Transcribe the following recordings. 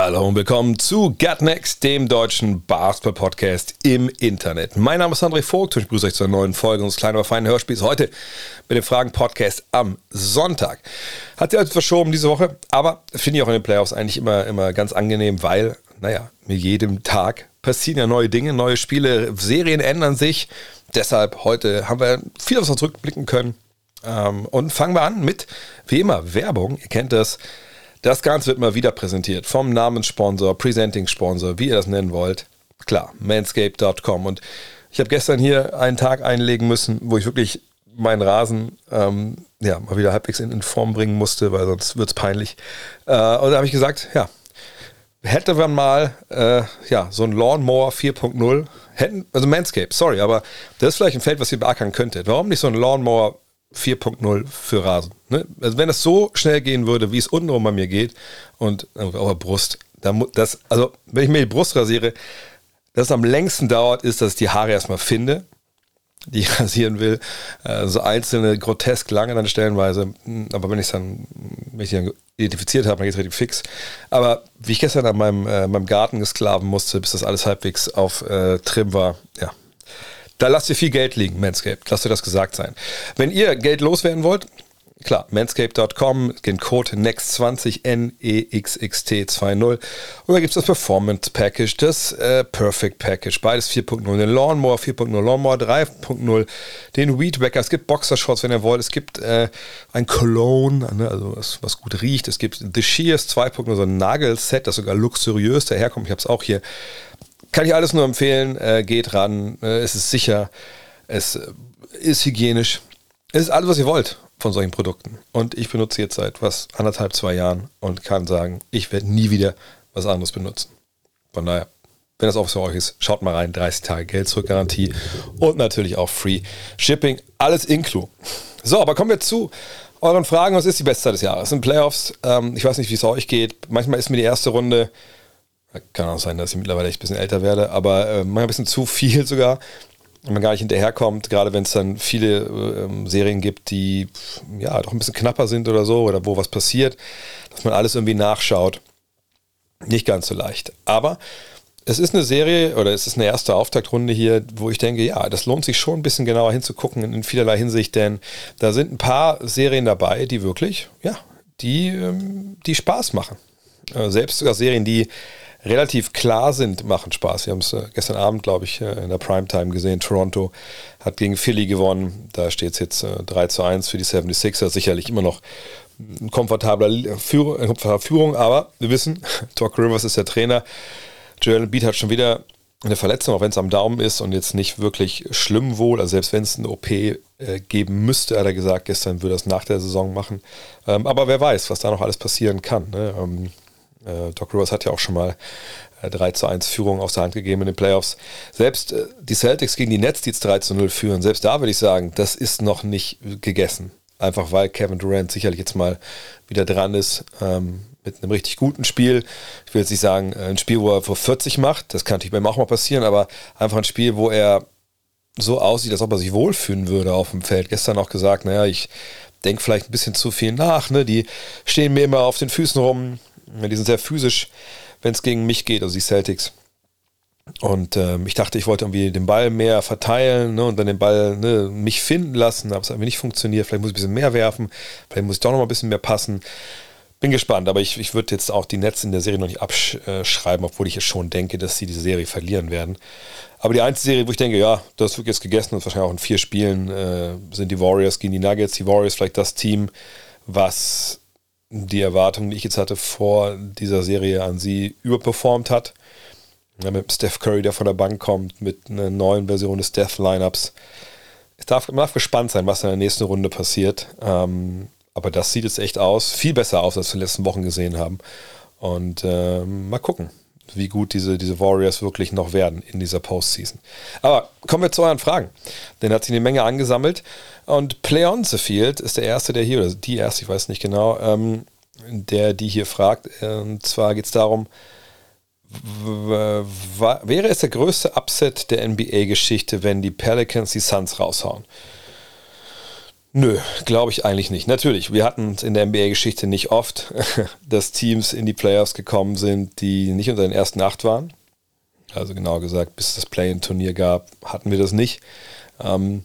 Hallo und willkommen zu Gut Next, dem deutschen Basketball-Podcast im Internet. Mein Name ist André Vogt und ich begrüße euch zur neuen Folge unseres kleinen, aber feinen Hörspiels heute mit dem Fragen-Podcast am Sonntag. Hat sich also verschoben diese Woche, aber finde ich auch in den Playoffs eigentlich immer, immer ganz angenehm, weil, naja, mit jedem Tag passieren ja neue Dinge, neue Spiele, Serien ändern sich. Deshalb heute haben wir viel auf uns zurückblicken können. Ähm, und fangen wir an mit, wie immer, Werbung. Ihr kennt das. Das Ganze wird mal wieder präsentiert vom Namenssponsor, Presenting-Sponsor, wie ihr das nennen wollt. Klar, manscape.com. Und ich habe gestern hier einen Tag einlegen müssen, wo ich wirklich meinen Rasen ähm, ja, mal wieder halbwegs in, in Form bringen musste, weil sonst wird es peinlich. Äh, und da habe ich gesagt, ja, hätte man mal äh, ja, so ein Lawnmower 4.0, hätten, also Manscape, sorry, aber das ist vielleicht ein Feld, was ihr beackern könntet. Warum nicht so ein Lawnmower 4.0 für Rasen? Ne? Also wenn es so schnell gehen würde, wie es untenrum bei mir geht und auf der Brust, dann das, also wenn ich mir die Brust rasiere, das am längsten dauert, ist, dass ich die Haare erstmal finde, die ich rasieren will. Äh, so einzelne, grotesk lange dann stellenweise. Hm, Aber wenn ich dann, wenn ich die dann identifiziert habe, dann geht es relativ fix. Aber wie ich gestern an meinem, äh, meinem Garten gesklaven musste, bis das alles halbwegs auf äh, Trim war, ja. Da lasst ihr viel Geld liegen, Manscaped. Lasst ihr das gesagt sein. Wenn ihr Geld loswerden wollt, Klar, manscaped.com, den Code NEXT20, N-E-X-X-T-2-0. Und da gibt es das Performance Package, das äh, Perfect Package, beides 4.0, den Lawnmower 4.0, Lawnmower 3.0, den Weed Wacker, es gibt Boxershorts, wenn ihr wollt, es gibt äh, ein Cologne, ne, also was, was gut riecht, es gibt The Shears 2.0, so ein Nagelset, das sogar luxuriös daherkommt, ich habe es auch hier. Kann ich alles nur empfehlen, äh, geht ran, äh, es ist sicher, es äh, ist hygienisch, es ist alles, was ihr wollt von solchen Produkten. Und ich benutze jetzt seit was, anderthalb, zwei Jahren und kann sagen, ich werde nie wieder was anderes benutzen. Von daher, wenn das auch für euch ist, schaut mal rein, 30 Tage Geld zurück Garantie und natürlich auch Free Shipping, alles inklu. So, aber kommen wir zu euren Fragen. Was ist die beste Zeit des Jahres? Es sind Playoffs. Ähm, ich weiß nicht, wie es euch geht. Manchmal ist mir die erste Runde, kann auch sein, dass ich mittlerweile echt ein bisschen älter werde, aber äh, manchmal ein bisschen zu viel sogar wenn man gar nicht hinterherkommt, gerade wenn es dann viele ähm, Serien gibt, die ja doch ein bisschen knapper sind oder so, oder wo was passiert, dass man alles irgendwie nachschaut. Nicht ganz so leicht. Aber es ist eine Serie oder es ist eine erste Auftaktrunde hier, wo ich denke, ja, das lohnt sich schon ein bisschen genauer hinzugucken in vielerlei Hinsicht, denn da sind ein paar Serien dabei, die wirklich, ja, die, ähm, die Spaß machen. Äh, selbst sogar Serien, die relativ klar sind, machen Spaß. Wir haben es äh, gestern Abend, glaube ich, äh, in der Primetime gesehen. Toronto hat gegen Philly gewonnen. Da steht es jetzt äh, 3 zu 1 für die 76ers. Sicherlich immer noch eine komfortable Führung, aber wir wissen, Doc Rivers ist der Trainer. Joel Embiid hat schon wieder eine Verletzung, auch wenn es am Daumen ist und jetzt nicht wirklich schlimm wohl. Also selbst wenn es eine OP äh, geben müsste, hat er gesagt, gestern würde er es nach der Saison machen. Ähm, aber wer weiß, was da noch alles passieren kann. Ne? Ähm, äh, Doc Rivers hat ja auch schon mal äh, 3 zu 1 Führung aus der Hand gegeben in den Playoffs. Selbst äh, die Celtics gegen die Nets, die jetzt 3 zu 0 führen, selbst da würde ich sagen, das ist noch nicht gegessen. Einfach weil Kevin Durant sicherlich jetzt mal wieder dran ist ähm, mit einem richtig guten Spiel. Ich will jetzt nicht sagen, äh, ein Spiel, wo er vor 40 macht, das kann natürlich bei ihm auch mal passieren, aber einfach ein Spiel, wo er so aussieht, als ob er sich wohlfühlen würde auf dem Feld. Gestern auch gesagt, naja, ich denke vielleicht ein bisschen zu viel nach. Ne? Die stehen mir immer auf den Füßen rum. Die sind sehr physisch, wenn es gegen mich geht, also die Celtics. Und ähm, ich dachte, ich wollte irgendwie den Ball mehr verteilen ne, und dann den Ball ne, mich finden lassen, aber es hat irgendwie nicht funktioniert. Vielleicht muss ich ein bisschen mehr werfen, vielleicht muss ich doch noch mal ein bisschen mehr passen. Bin gespannt, aber ich, ich würde jetzt auch die Nets in der Serie noch nicht abschreiben, obwohl ich jetzt schon denke, dass sie diese Serie verlieren werden. Aber die einzige Serie, wo ich denke, ja, das wird jetzt gegessen und wahrscheinlich auch in vier Spielen, äh, sind die Warriors gegen die Nuggets. Die Warriors vielleicht das Team, was die Erwartungen, die ich jetzt hatte, vor dieser Serie an sie überperformt hat. Ja, mit Steph Curry, der von der Bank kommt, mit einer neuen Version des Death-Lineups. Es darf, man darf gespannt sein, was in der nächsten Runde passiert. Ähm, aber das sieht jetzt echt aus, viel besser aus, als wir in den letzten Wochen gesehen haben. Und ähm, mal gucken. Wie gut diese, diese Warriors wirklich noch werden in dieser Postseason. Aber kommen wir zu euren Fragen. Denn hat sich eine Menge angesammelt. Und Play on the Field ist der Erste, der hier, oder die Erste, ich weiß nicht genau, ähm, der die hier fragt. Und zwar geht es darum, wäre es der größte Upset der NBA-Geschichte, wenn die Pelicans die Suns raushauen? Nö, glaube ich eigentlich nicht. Natürlich, wir hatten es in der NBA-Geschichte nicht oft, dass Teams in die Playoffs gekommen sind, die nicht unter den ersten acht waren. Also genau gesagt, bis es das Play-in-Turnier gab, hatten wir das nicht. Ähm,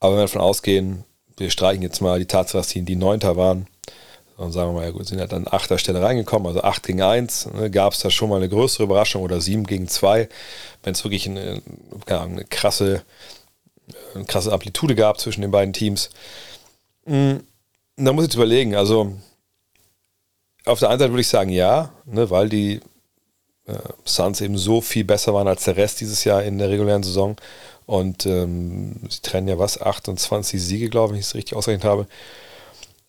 aber wenn wir davon ausgehen, wir streichen jetzt mal die Tatsache, dass die, die Neunter waren, und sagen wir mal, ja gut, sind ja dann achter Stelle reingekommen, also 8 gegen 1, ne, gab es da schon mal eine größere Überraschung oder 7 gegen 2, wenn es wirklich eine, eine, krasse, eine krasse Amplitude gab zwischen den beiden Teams. Hm, da muss ich jetzt überlegen, also auf der einen Seite würde ich sagen ja, ne, weil die äh, Suns eben so viel besser waren als der Rest dieses Jahr in der regulären Saison und ähm, sie trennen ja was, 28 Siege, glaube ich, wenn ich es richtig ausgerechnet habe.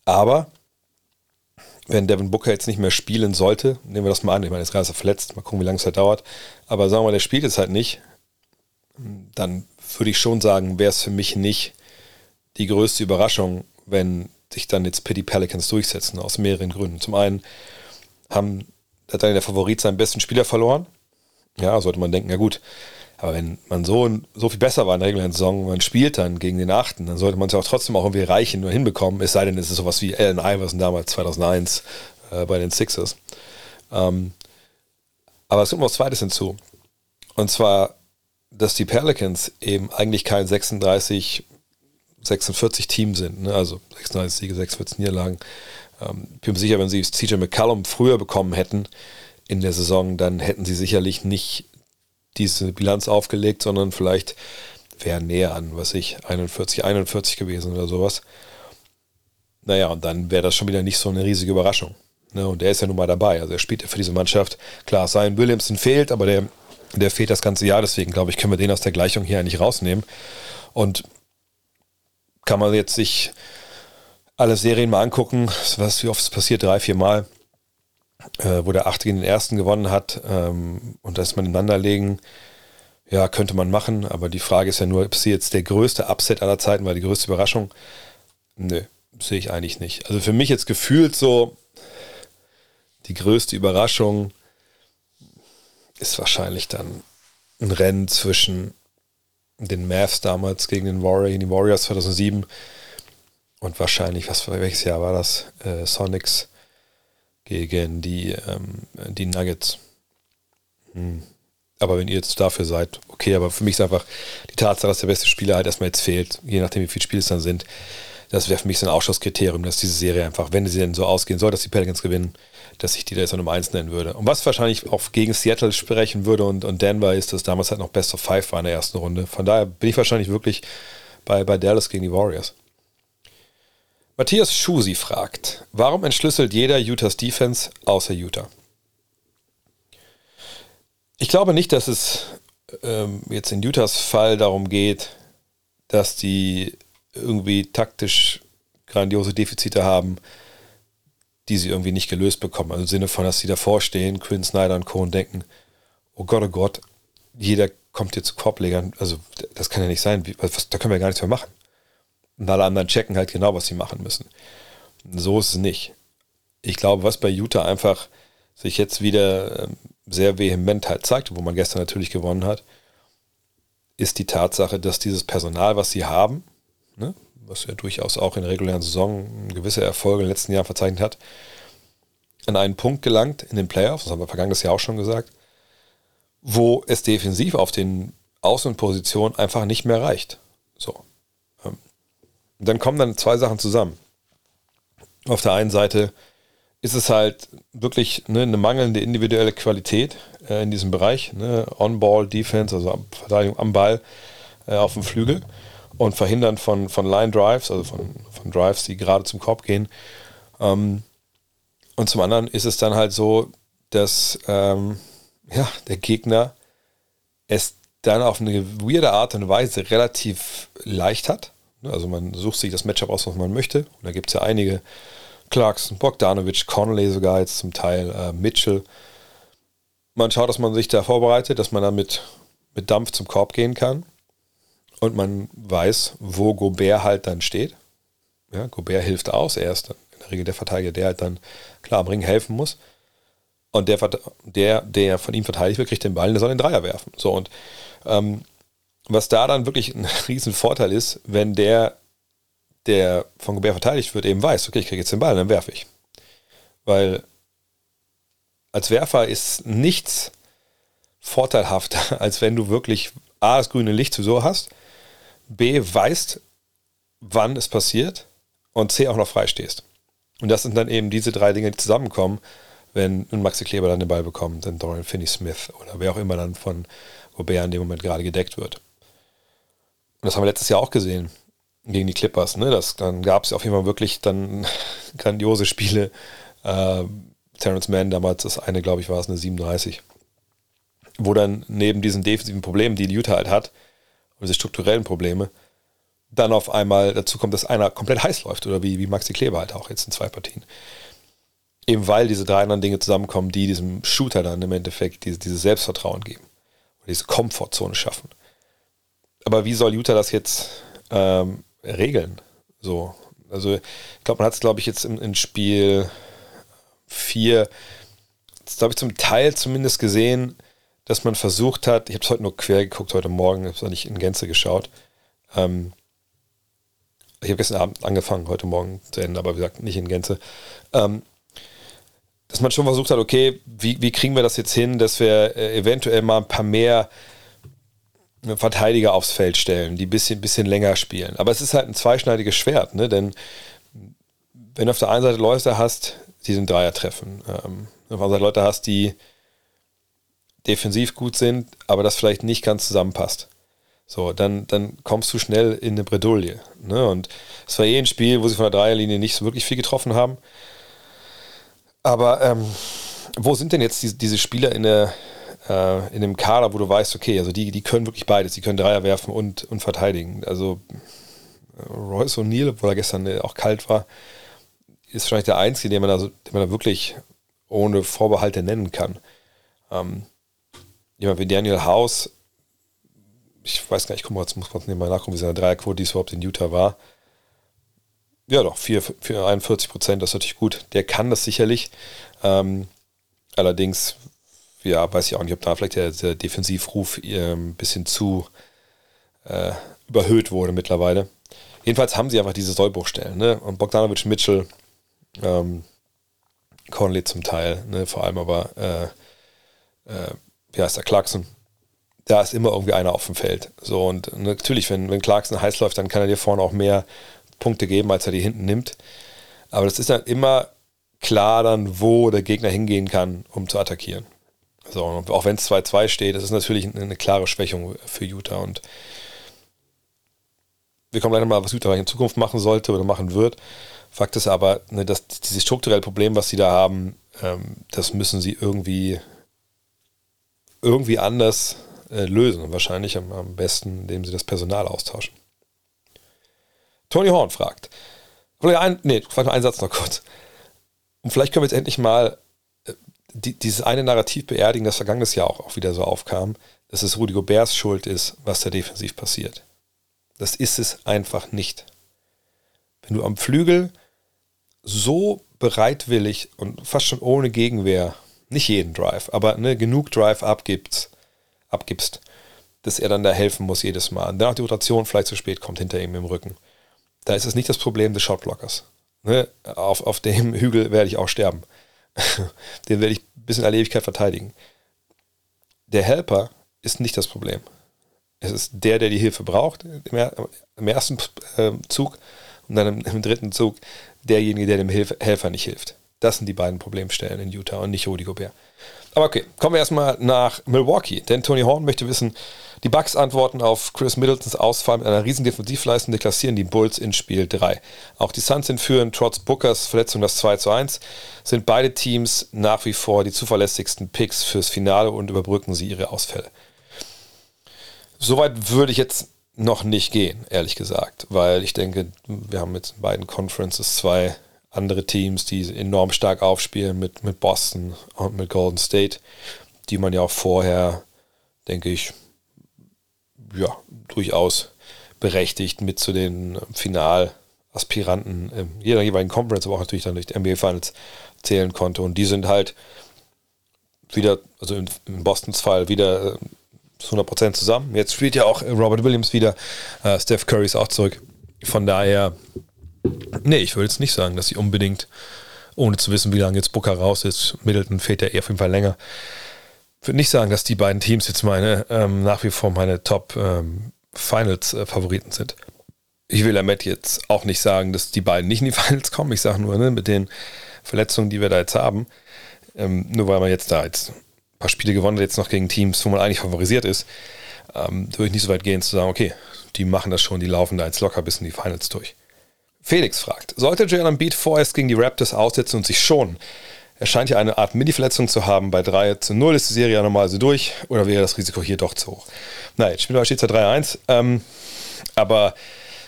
Aber wenn Devin Booker jetzt nicht mehr spielen sollte, nehmen wir das mal an, ich meine, jetzt ist er verletzt, mal gucken, wie lange es halt dauert, aber sagen wir mal, der spielt jetzt halt nicht, dann würde ich schon sagen, wäre es für mich nicht die größte Überraschung, wenn sich dann jetzt Pity Pelicans durchsetzen, aus mehreren Gründen. Zum einen haben, hat dann der Favorit seinen besten Spieler verloren. Ja, sollte man denken, ja gut, aber wenn man so, so viel besser war in der regulären Saison, man spielt dann gegen den Achten, dann sollte man es ja auch trotzdem auch irgendwie reichen und hinbekommen. Es sei denn, es ist sowas wie Allen Iverson damals 2001 äh, bei den Sixers. Ähm, aber es kommt noch was Zweites hinzu. Und zwar, dass die Pelicans eben eigentlich kein 36, 46 Team sind. Ne? Also 36 Siege, 46 Niederlagen. Ähm, ich bin mir sicher, wenn sie CJ McCallum früher bekommen hätten in der Saison, dann hätten sie sicherlich nicht diese Bilanz aufgelegt, sondern vielleicht wäre näher an, was ich, 41, 41 gewesen oder sowas. Naja, und dann wäre das schon wieder nicht so eine riesige Überraschung. Ne? Und er ist ja nun mal dabei. Also er spielt ja für diese Mannschaft. Klar, Zion Williamson fehlt, aber der, der fehlt das ganze Jahr. Deswegen glaube ich, können wir den aus der Gleichung hier eigentlich rausnehmen. Und kann man jetzt sich alle Serien mal angucken, was wie oft es passiert, drei, vier Mal äh, wo der Achte gegen den Ersten gewonnen hat ähm, und das mal ineinander legen, ja, könnte man machen, aber die Frage ist ja nur, ob sie jetzt der größte Upset aller Zeiten war, die größte Überraschung? Nö, sehe ich eigentlich nicht. Also für mich jetzt gefühlt so, die größte Überraschung ist wahrscheinlich dann ein Rennen zwischen den Mavs damals gegen den Warrior, die Warriors 2007 und wahrscheinlich, was für welches Jahr war das? Äh, Sonics gegen die, ähm, die Nuggets. Hm. Aber wenn ihr jetzt dafür seid, okay, aber für mich ist einfach die Tatsache, dass der beste Spieler halt erstmal jetzt fehlt, je nachdem, wie viele Spiele es dann sind, das wäre für mich so ein Ausschusskriterium, dass diese Serie einfach, wenn sie denn so ausgehen soll, dass die Pelicans gewinnen, dass ich die da jetzt Nummer 1 nennen würde. Und was wahrscheinlich auch gegen Seattle sprechen würde und, und Denver ist, dass damals halt noch Best of Five war in der ersten Runde. Von daher bin ich wahrscheinlich wirklich bei, bei Dallas gegen die Warriors. Matthias Schusi fragt, warum entschlüsselt jeder Utahs Defense außer Utah? Ich glaube nicht, dass es ähm, jetzt in Utahs Fall darum geht, dass die irgendwie taktisch grandiose Defizite haben, die sie irgendwie nicht gelöst bekommen. Also im Sinne von, dass sie davor stehen, Quinn Snyder und Co. und denken, oh Gott, oh Gott, jeder kommt hier zu Korblegern. Also das kann ja nicht sein. Da können wir gar nichts mehr machen. Und alle anderen checken halt genau, was sie machen müssen. So ist es nicht. Ich glaube, was bei Utah einfach sich jetzt wieder ähm, sehr vehement halt zeigt, wo man gestern natürlich gewonnen hat, ist die Tatsache, dass dieses Personal, was sie haben, ne, was ja durchaus auch in der regulären Saison gewisse Erfolge in den letzten Jahren verzeichnet hat, an einen Punkt gelangt in den Playoffs, das haben wir vergangenes Jahr auch schon gesagt, wo es defensiv auf den Außenpositionen einfach nicht mehr reicht. So. Und dann kommen dann zwei Sachen zusammen. Auf der einen Seite ist es halt wirklich ne, eine mangelnde individuelle Qualität äh, in diesem Bereich. Ne? On-Ball-Defense, also Verteidigung am Ball äh, auf dem Flügel und Verhindern von, von Line-Drives, also von, von Drives, die gerade zum Korb gehen. Ähm, und zum anderen ist es dann halt so, dass ähm, ja, der Gegner es dann auf eine weirde Art und Weise relativ leicht hat, also man sucht sich das Matchup aus, was man möchte. Und da gibt es ja einige. Clarkson, Bogdanovic, Conley sogar jetzt zum Teil, äh, Mitchell. man schaut, dass man sich da vorbereitet, dass man damit mit Dampf zum Korb gehen kann und man weiß, wo Gobert halt dann steht. Ja, Gobert hilft aus, er ist in der Regel der Verteidiger, der halt dann klar am Ring helfen muss. Und der, der, der von ihm verteidigt wird, kriegt den Ball und der soll den Dreier werfen. So, und ähm, was da dann wirklich ein riesen Vorteil ist, wenn der, der von Gobert verteidigt wird, eben weiß, okay, ich kriege jetzt den Ball, dann werfe ich. Weil als Werfer ist nichts vorteilhafter, als wenn du wirklich A, das grüne Licht so hast, B, weißt, wann es passiert und C, auch noch frei stehst. Und das sind dann eben diese drei Dinge, die zusammenkommen, wenn Maxi Kleber dann den Ball bekommt, dann Dorian Finney-Smith oder wer auch immer dann von Gobert in dem Moment gerade gedeckt wird. Und das haben wir letztes Jahr auch gesehen gegen die Clippers. Ne? Das, dann gab es auf jeden Fall wirklich dann grandiose Spiele. Äh, Terrence Mann damals, das eine, glaube ich, war es eine 37. Wo dann neben diesen defensiven Problemen, die Utah halt hat, und diese strukturellen Probleme, dann auf einmal dazu kommt, dass einer komplett heiß läuft oder wie, wie Maxi Kleber halt auch jetzt in zwei Partien. Eben weil diese drei anderen Dinge zusammenkommen, die diesem Shooter dann im Endeffekt diese, dieses Selbstvertrauen geben oder diese Komfortzone schaffen. Aber wie soll Utah das jetzt ähm, regeln? So, also ich glaube, man hat es, glaube ich, jetzt im, im Spiel 4, glaube ich, zum Teil zumindest gesehen, dass man versucht hat, ich habe es heute nur quer geguckt, heute Morgen, habe es nicht in Gänze geschaut. Ähm, ich habe gestern Abend angefangen, heute Morgen zu Ende, aber wie gesagt, nicht in Gänze. Ähm, dass man schon versucht hat, okay, wie, wie kriegen wir das jetzt hin, dass wir äh, eventuell mal ein paar mehr äh, Verteidiger aufs Feld stellen, die ein bisschen, bisschen länger spielen. Aber es ist halt ein zweischneidiges Schwert, ne? denn wenn du auf der einen Seite Leute hast, die den Dreier treffen, ähm, auf der anderen Seite Leute hast, die defensiv gut sind, aber das vielleicht nicht ganz zusammenpasst. So, dann, dann kommst du schnell in eine Bredouille. Ne? Und es war eh ein Spiel, wo sie von der Dreierlinie nicht so wirklich viel getroffen haben. Aber ähm, wo sind denn jetzt die, diese Spieler in, der, äh, in dem Kader, wo du weißt, okay, also die, die können wirklich beides, die können Dreier werfen und, und verteidigen. Also Royce O'Neill, obwohl er gestern äh, auch kalt war, ist wahrscheinlich der Einzige, den man da, den man da wirklich ohne Vorbehalte nennen kann. Ähm, jemand wie Daniel House, ich weiß gar nicht, ich guck mal, jetzt muss man mal nachgucken, wie seine Dreierquote dies überhaupt in Utah war. Ja, doch, 4, 4, 41 Prozent, das ist natürlich gut. Der kann das sicherlich. Ähm, allerdings, ja, weiß ich auch nicht, ob da vielleicht der, der Defensivruf ein bisschen zu äh, überhöht wurde mittlerweile. Jedenfalls haben sie einfach diese Sollbruchstellen. Ne? Und Bogdanovic, Mitchell, ähm, Conley zum Teil, ne? vor allem aber, äh, äh, wie heißt der, Clarkson, da ist immer irgendwie einer auf dem Feld. So, und natürlich, wenn, wenn Clarkson heiß läuft, dann kann er dir vorne auch mehr Punkte geben, als er die hinten nimmt. Aber das ist dann immer klar dann, wo der Gegner hingehen kann, um zu attackieren. So, auch wenn es 2-2 steht, das ist natürlich eine klare Schwächung für Utah. Und wir kommen leider mal, was Utah in Zukunft machen sollte oder machen wird. Fakt ist aber, ne, dass dieses strukturelle Problem, was sie da haben, ähm, das müssen sie irgendwie, irgendwie anders äh, lösen. Wahrscheinlich am, am besten, indem sie das Personal austauschen. Tony Horn fragt. Ein, nee, frag noch einen Satz noch kurz. Und vielleicht können wir jetzt endlich mal äh, die, dieses eine Narrativ beerdigen, das vergangenes Jahr auch, auch wieder so aufkam, dass es Rudi Goberts Schuld ist, was da defensiv passiert. Das ist es einfach nicht. Wenn du am Flügel so bereitwillig und fast schon ohne Gegenwehr, nicht jeden Drive, aber ne, genug Drive abgibst, abgibst, dass er dann da helfen muss jedes Mal. Und danach die Rotation vielleicht zu spät kommt hinter ihm im Rücken da ist es nicht das Problem des Shotblockers. Ne? Auf, auf dem Hügel werde ich auch sterben. Den werde ich bis in alle Ewigkeit verteidigen. Der Helper ist nicht das Problem. Es ist der, der die Hilfe braucht im, ersten äh, Zug und dann im, dritten Zug derjenige, der dem Hilf Helfer nicht hilft. Das sind die beiden Problemstellen in Utah und nicht Rudy Gobert. Aber okay, kommen wir erstmal nach Milwaukee, denn Tony Horn möchte wissen, die Bucks antworten auf Chris Middletons Ausfall mit einer riesen Defensivleistung, deklassieren die Bulls in Spiel 3. Auch die Suns sind führend, trotz Bookers Verletzung das 2 zu 1, sind beide Teams nach wie vor die zuverlässigsten Picks fürs Finale und überbrücken sie ihre Ausfälle. Soweit würde ich jetzt noch nicht gehen, ehrlich gesagt, weil ich denke, wir haben mit beiden Conferences zwei andere Teams, die enorm stark aufspielen mit, mit Boston und mit Golden State die man ja auch vorher, denke ich, ja, durchaus berechtigt mit zu den Finalaspiranten in jeder jeweiligen Conference, aber auch natürlich dann durch die NBA Finals zählen konnte. Und die sind halt wieder, also in, in Bostons Fall, wieder äh, zu 100% zusammen. Jetzt spielt ja auch Robert Williams wieder. Äh, Steph Curry ist auch zurück. Von daher, nee, ich würde jetzt nicht sagen, dass sie unbedingt, ohne zu wissen, wie lange jetzt Booker raus ist, Middleton fehlt ja eher auf jeden Fall länger. Ich würde nicht sagen, dass die beiden Teams jetzt meine, ähm, nach wie vor meine Top ähm, Finals-Favoriten sind. Ich will damit jetzt auch nicht sagen, dass die beiden nicht in die Finals kommen. Ich sage nur, ne, mit den Verletzungen, die wir da jetzt haben, ähm, nur weil man jetzt da jetzt ein paar Spiele gewonnen hat, jetzt noch gegen Teams, wo man eigentlich favorisiert ist, ähm, würde ich nicht so weit gehen zu sagen, okay, die machen das schon, die laufen da jetzt locker bis in die Finals durch. Felix fragt, sollte Jalen Embiid vorerst gegen die Raptors aussetzen und sich schonen? Er scheint ja eine Art Mini-Verletzung zu haben. Bei 3 zu 0 ist die Serie ja normal so durch. Oder wäre das Risiko hier doch zu hoch? Na, jetzt spielen wir steht ja 3-1. Ähm, aber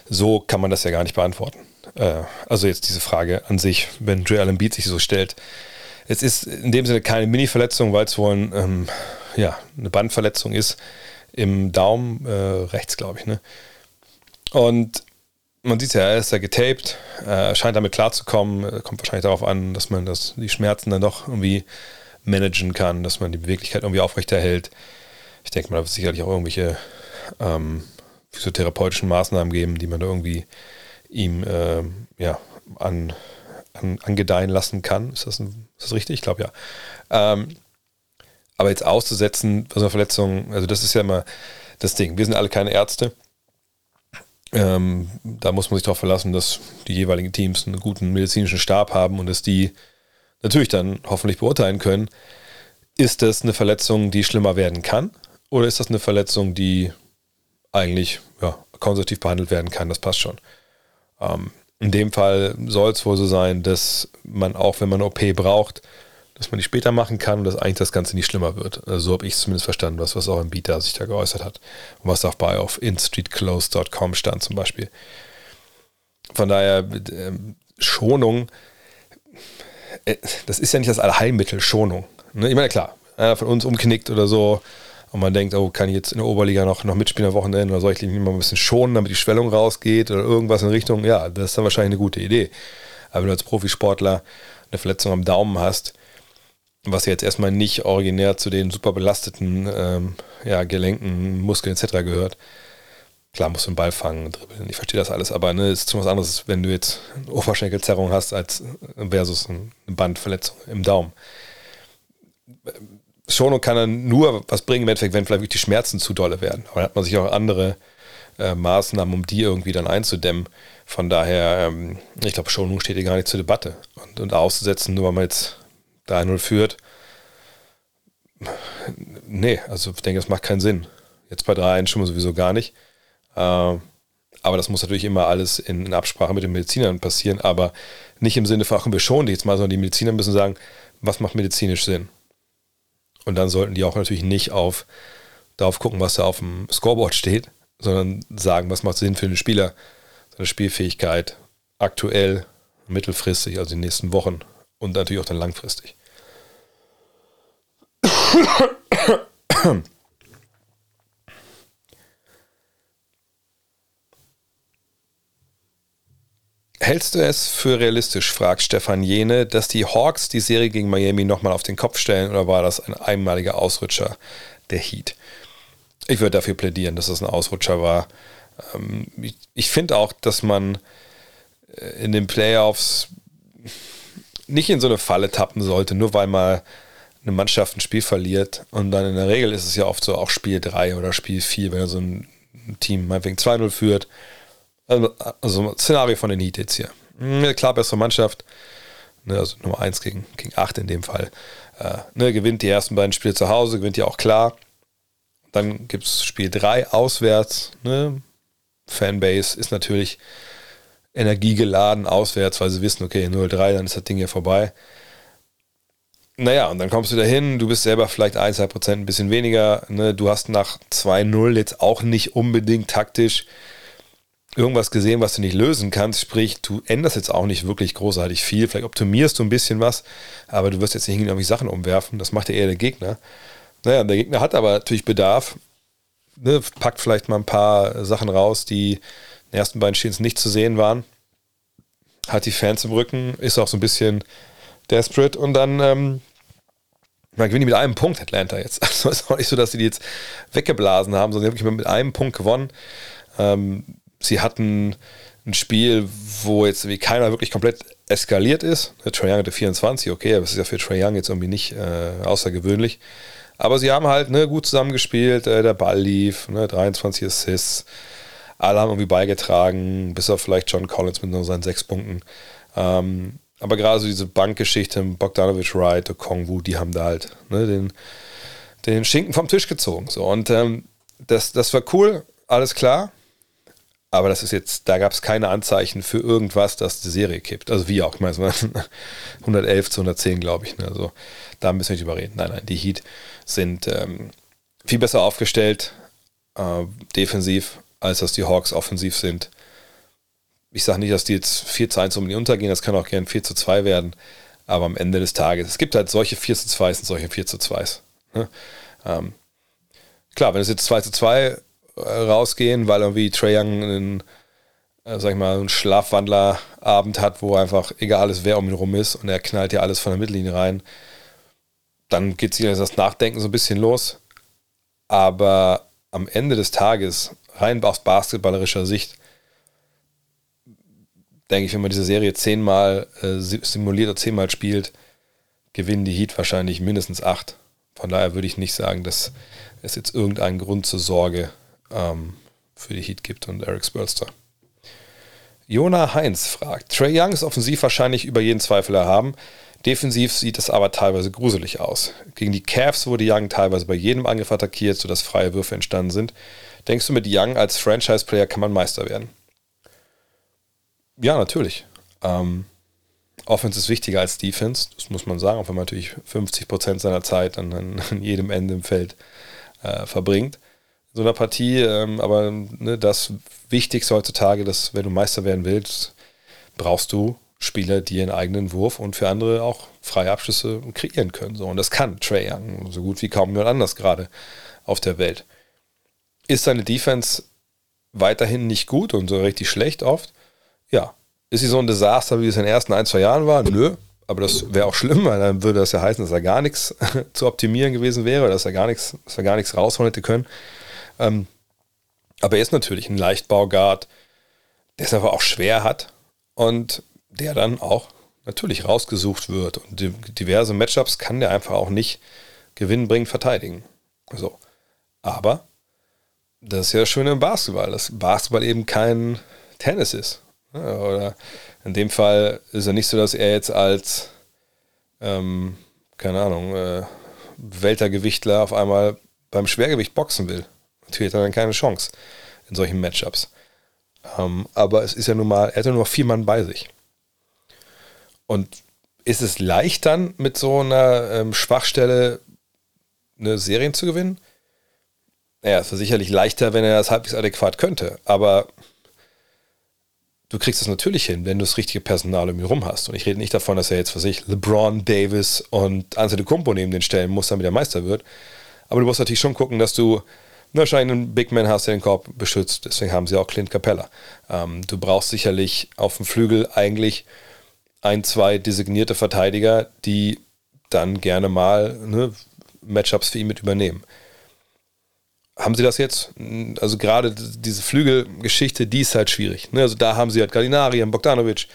so kann man das ja gar nicht beantworten. Äh, also jetzt diese Frage an sich, wenn Joel Embiid sich so stellt. Es ist in dem Sinne keine Mini-Verletzung, weil es wohl ein, ähm, ja, eine Bandverletzung ist im Daumen äh, rechts, glaube ich. Ne? Und man sieht ja, er ist ja getaped, äh, scheint damit klarzukommen, kommt wahrscheinlich darauf an, dass man das, die Schmerzen dann doch irgendwie managen kann, dass man die Beweglichkeit irgendwie aufrechterhält. Ich denke mal, da wird es sicherlich auch irgendwelche ähm, physiotherapeutischen Maßnahmen geben, die man da irgendwie ihm äh, ja, an, an, angedeihen lassen kann. Ist das, ein, ist das richtig? Ich glaube ja. Ähm, aber jetzt auszusetzen bei so einer Verletzung, also das ist ja immer das Ding. Wir sind alle keine Ärzte. Ähm, da muss man sich darauf verlassen, dass die jeweiligen Teams einen guten medizinischen Stab haben und dass die natürlich dann hoffentlich beurteilen können, ist das eine Verletzung, die schlimmer werden kann oder ist das eine Verletzung, die eigentlich ja, konservativ behandelt werden kann? Das passt schon. Ähm, in dem Fall soll es wohl so sein, dass man auch, wenn man eine OP braucht, dass man die später machen kann und dass eigentlich das Ganze nicht schlimmer wird. Also so habe ich es zumindest verstanden, was, was auch im Bieter sich da geäußert hat. Und was auch bei auf instreetclose.com stand zum Beispiel. Von daher, äh, Schonung, äh, das ist ja nicht das Allheilmittel, Schonung. Ne? Ich meine, klar, einer von uns umknickt oder so und man denkt, oh, kann ich jetzt in der Oberliga noch, noch mitspielen am Wochenende oder soll ich lieber mal ein bisschen schonen, damit die Schwellung rausgeht oder irgendwas in Richtung, ja, das ist dann wahrscheinlich eine gute Idee. Aber wenn du als Profisportler eine Verletzung am Daumen hast, was jetzt erstmal nicht originär zu den super belasteten ähm, ja, Gelenken, Muskeln etc. gehört. Klar musst du einen Ball fangen, dribbeln, ich verstehe das alles, aber ne, ist schon was anderes, wenn du jetzt eine Oberschenkelzerrung hast, als versus eine Bandverletzung im Daumen. Schonung kann dann nur was bringen im Endeffekt, wenn vielleicht die Schmerzen zu dolle werden. Aber dann hat man sich auch andere äh, Maßnahmen, um die irgendwie dann einzudämmen. Von daher, ähm, ich glaube, Schonung steht hier gar nicht zur Debatte. Und, und auszusetzen, nur weil man jetzt 3-0 führt. Nee, also ich denke, das macht keinen Sinn. Jetzt bei 3-1 schon mal sowieso gar nicht. Äh, aber das muss natürlich immer alles in, Absprache mit den Medizinern passieren, aber nicht im Sinne von, wir schonen die jetzt mal, sondern die Mediziner müssen sagen, was macht medizinisch Sinn. Und dann sollten die auch natürlich nicht auf darauf gucken, was da auf dem Scoreboard steht, sondern sagen, was macht Sinn für den Spieler, seine Spielfähigkeit aktuell, mittelfristig, also den nächsten Wochen und natürlich auch dann langfristig. Hältst du es für realistisch, fragt Stefan Jene, dass die Hawks die Serie gegen Miami nochmal auf den Kopf stellen oder war das ein einmaliger Ausrutscher der Heat? Ich würde dafür plädieren, dass das ein Ausrutscher war. Ähm, ich finde auch, dass man äh, in den Playoffs nicht in so eine Falle tappen sollte, nur weil mal eine Mannschaft ein Spiel verliert. Und dann in der Regel ist es ja oft so auch Spiel 3 oder Spiel 4, wenn so ein Team meinetwegen 2-0 führt. Also, also Szenario von den Heat jetzt hier. Eine klar bessere Mannschaft. Ne, also Nummer 1 gegen, gegen 8 in dem Fall. Äh, ne, gewinnt die ersten beiden Spiele zu Hause, gewinnt ja auch klar. Dann gibt es Spiel 3 auswärts. Ne? Fanbase ist natürlich energiegeladen auswärts, weil sie wissen, okay, 0-3, dann ist das Ding hier vorbei. Naja, und dann kommst du dahin, du bist selber vielleicht 1, 2 Prozent ein bisschen weniger. Ne? Du hast nach 2-0 jetzt auch nicht unbedingt taktisch irgendwas gesehen, was du nicht lösen kannst. Sprich, du änderst jetzt auch nicht wirklich großartig viel. Vielleicht optimierst du ein bisschen was, aber du wirst jetzt nicht irgendwie Sachen umwerfen. Das macht ja eher der Gegner. Naja, der Gegner hat aber natürlich Bedarf, ne, packt vielleicht mal ein paar Sachen raus, die in den ersten beiden Spielen nicht zu sehen waren, hat die Fans im Rücken, ist auch so ein bisschen desperate und dann ähm, man gewinnt die mit einem Punkt, Atlanta jetzt. Also ist auch nicht so, dass sie die jetzt weggeblasen haben, sondern sie haben wirklich mit einem Punkt gewonnen. Ähm, sie hatten ein Spiel, wo jetzt wie keiner wirklich komplett eskaliert ist. Trae Young hatte 24, okay, aber es ist ja für Trae Young jetzt irgendwie nicht äh, außergewöhnlich. Aber sie haben halt ne, gut zusammengespielt, äh, der Ball lief, ne, 23 Assists, alle haben irgendwie beigetragen, bis auf vielleicht John Collins mit nur seinen sechs Punkten. Ähm, aber gerade so diese Bankgeschichte, Bogdanovic, Wright, Kongwu, die haben da halt ne, den, den Schinken vom Tisch gezogen. So. Und ähm, das, das war cool, alles klar. Aber das ist jetzt, da gab es keine Anzeichen für irgendwas, dass die Serie kippt. Also wie auch, ich meine, es waren 111 zu 110, glaube ich. Ne? Also da müssen wir nicht überreden. Nein, nein, die Heat sind ähm, viel besser aufgestellt, äh, defensiv, als dass die Hawks offensiv sind. Ich sage nicht, dass die jetzt 4 zu 1 um die untergehen, das kann auch gern 4 zu 2 werden. Aber am Ende des Tages, es gibt halt solche 4 zu 2 und solche 4 zu 2. Ne? Ähm, klar, wenn es jetzt 2 zu 2 rausgehen, weil irgendwie Trae Young einen, äh, sag ich mal, einen Schlafwandlerabend hat, wo einfach egal ist, wer um ihn rum ist und er knallt ja alles von der Mittellinie rein, dann geht sich das Nachdenken so ein bisschen los. Aber am Ende des Tages, rein aus basketballerischer Sicht, denke ich, wenn man diese Serie zehnmal äh, simuliert oder zehnmal spielt, gewinnen die Heat wahrscheinlich mindestens acht. Von daher würde ich nicht sagen, dass es jetzt irgendeinen Grund zur Sorge ähm, für die Heat gibt und Eric Spurster. Jona Heinz fragt: Trey Young ist offensiv wahrscheinlich über jeden Zweifel erhaben. Defensiv sieht es aber teilweise gruselig aus. Gegen die Cavs wurde Young teilweise bei jedem Angriff attackiert, sodass freie Würfe entstanden sind. Denkst du, mit Young als Franchise-Player kann man Meister werden? Ja, natürlich. Ähm, Offense ist wichtiger als Defense, das muss man sagen, auch wenn man natürlich 50% seiner Zeit an, an jedem Ende im Feld äh, verbringt so einer Partie. Ähm, aber ne, das Wichtigste heutzutage, dass wenn du Meister werden willst, brauchst du Spieler, die ihren eigenen Wurf und für andere auch freie Abschlüsse kreieren können. So. Und das kann Trey Young so gut wie kaum jemand anders gerade auf der Welt. Ist seine Defense weiterhin nicht gut und so richtig schlecht oft? Ja. Ist sie so ein Desaster, wie es in den ersten ein, zwei Jahren war? Nö. Aber das wäre auch schlimm, weil dann würde das ja heißen, dass er gar nichts zu optimieren gewesen wäre, dass er gar nichts, dass er gar nichts rausholen hätte können. Ähm, aber er ist natürlich ein Leichtbauguard, der es aber auch schwer hat und der dann auch natürlich rausgesucht wird. Und diverse Matchups kann der einfach auch nicht gewinnbringend verteidigen. So. Aber das ist ja das Schöne im Basketball, dass Basketball eben kein Tennis ist. Oder in dem Fall ist er nicht so, dass er jetzt als, ähm, keine Ahnung, äh, Weltergewichtler auf einmal beim Schwergewicht boxen will. Natürlich hat er dann keine Chance in solchen Matchups. Ähm, aber es ist ja nun mal, er hat ja nur vier Mann bei sich. Und ist es leicht dann mit so einer ähm, Schwachstelle eine Serien zu gewinnen? Ja, es wäre sicherlich leichter, wenn er das halbwegs adäquat könnte. Aber du kriegst es natürlich hin, wenn du das richtige Personal um ihn rum hast. Und ich rede nicht davon, dass er jetzt für sich LeBron, Davis und Anthony Kumpo neben den stellen muss, damit er Meister wird. Aber du musst natürlich schon gucken, dass du wahrscheinlich einen Big Man hast, der den Korb beschützt. Deswegen haben sie auch Clint Capella. Ähm, du brauchst sicherlich auf dem Flügel eigentlich ein, zwei designierte Verteidiger, die dann gerne mal ne, Matchups für ihn mit übernehmen. Haben sie das jetzt? Also gerade diese Flügelgeschichte, die ist halt schwierig. Ne? Also da haben sie halt Gallinari, Bogdanovic,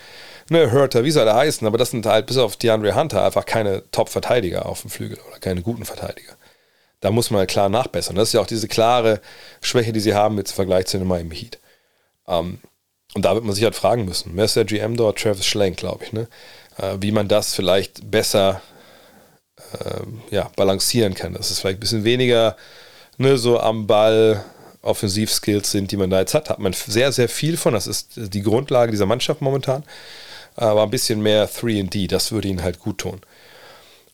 ne, Hurter, wie sie alle heißen, aber das sind halt bis auf DeAndre Hunter einfach keine Top-Verteidiger auf dem Flügel oder keine guten Verteidiger da muss man halt klar nachbessern. Das ist ja auch diese klare Schwäche, die sie haben mit Vergleich zu dem Miami Heat. Ähm, und da wird man sich halt fragen müssen, wer ist der GM dort? Travis Schlenk, glaube ich, ne? Äh, wie man das vielleicht besser äh, ja, balancieren kann. Dass es vielleicht ein bisschen weniger ne, so am Ball Offensivskills sind, die man da jetzt hat. Hat man sehr, sehr viel von. Das ist die Grundlage dieser Mannschaft momentan. Aber ein bisschen mehr 3D, das würde ihnen halt gut tun.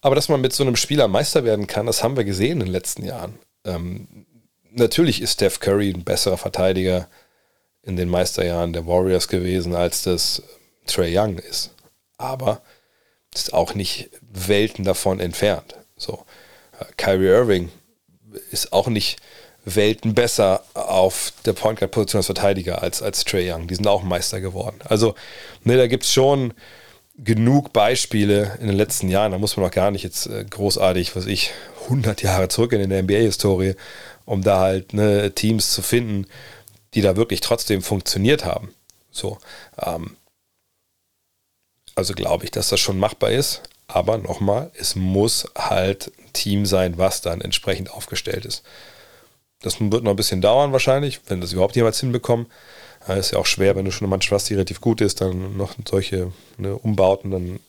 Aber dass man mit so einem Spieler Meister werden kann, das haben wir gesehen in den letzten Jahren. Ähm, natürlich ist Steph Curry ein besserer Verteidiger in den Meisterjahren der Warriors gewesen, als das Trey Young ist. Aber ist auch nicht Welten davon entfernt. So, äh, Kyrie Irving ist auch nicht Welten besser auf der Point Guard Position als Verteidiger als, als Trey Young. Die sind auch Meister geworden. Also, ne, da gibt es schon genug Beispiele in den letzten Jahren. Da muss man auch gar nicht jetzt äh, großartig, was ich, 100 Jahre zurück in der NBA-Historie, um da halt ne, Teams zu finden, die da wirklich trotzdem funktioniert haben. So, ähm, also glaube ich, dass das schon machbar ist. Aber nochmal, es muss halt ein Team sein, was dann entsprechend aufgestellt ist. Das wird noch ein bisschen dauern wahrscheinlich, wenn das überhaupt jemals hinbekommen. Es ist ja auch schwer, wenn du schon eine Mannschaft hast, die relativ gut ist, dann noch solche ne, Umbauten dann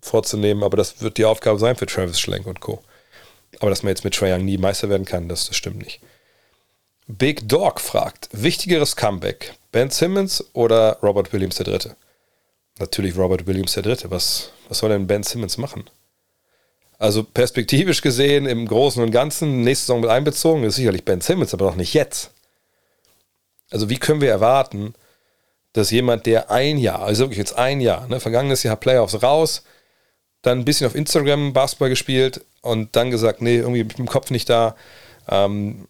vorzunehmen. Aber das wird die Aufgabe sein für Travis Schlenk und Co. Aber dass man jetzt mit Trae Young nie Meister werden kann, das, das stimmt nicht. Big Dog fragt, wichtigeres Comeback, Ben Simmons oder Robert Williams III.? Natürlich Robert Williams III. Was, was soll denn Ben Simmons machen? Also perspektivisch gesehen, im Großen und Ganzen, nächste Saison mit einbezogen, ist sicherlich Ben Simmons, aber noch nicht jetzt. Also wie können wir erwarten, dass jemand, der ein Jahr, also wirklich jetzt ein Jahr, ne, vergangenes Jahr Playoffs raus, dann ein bisschen auf Instagram Basketball gespielt und dann gesagt, nee, irgendwie mit dem Kopf nicht da, ähm,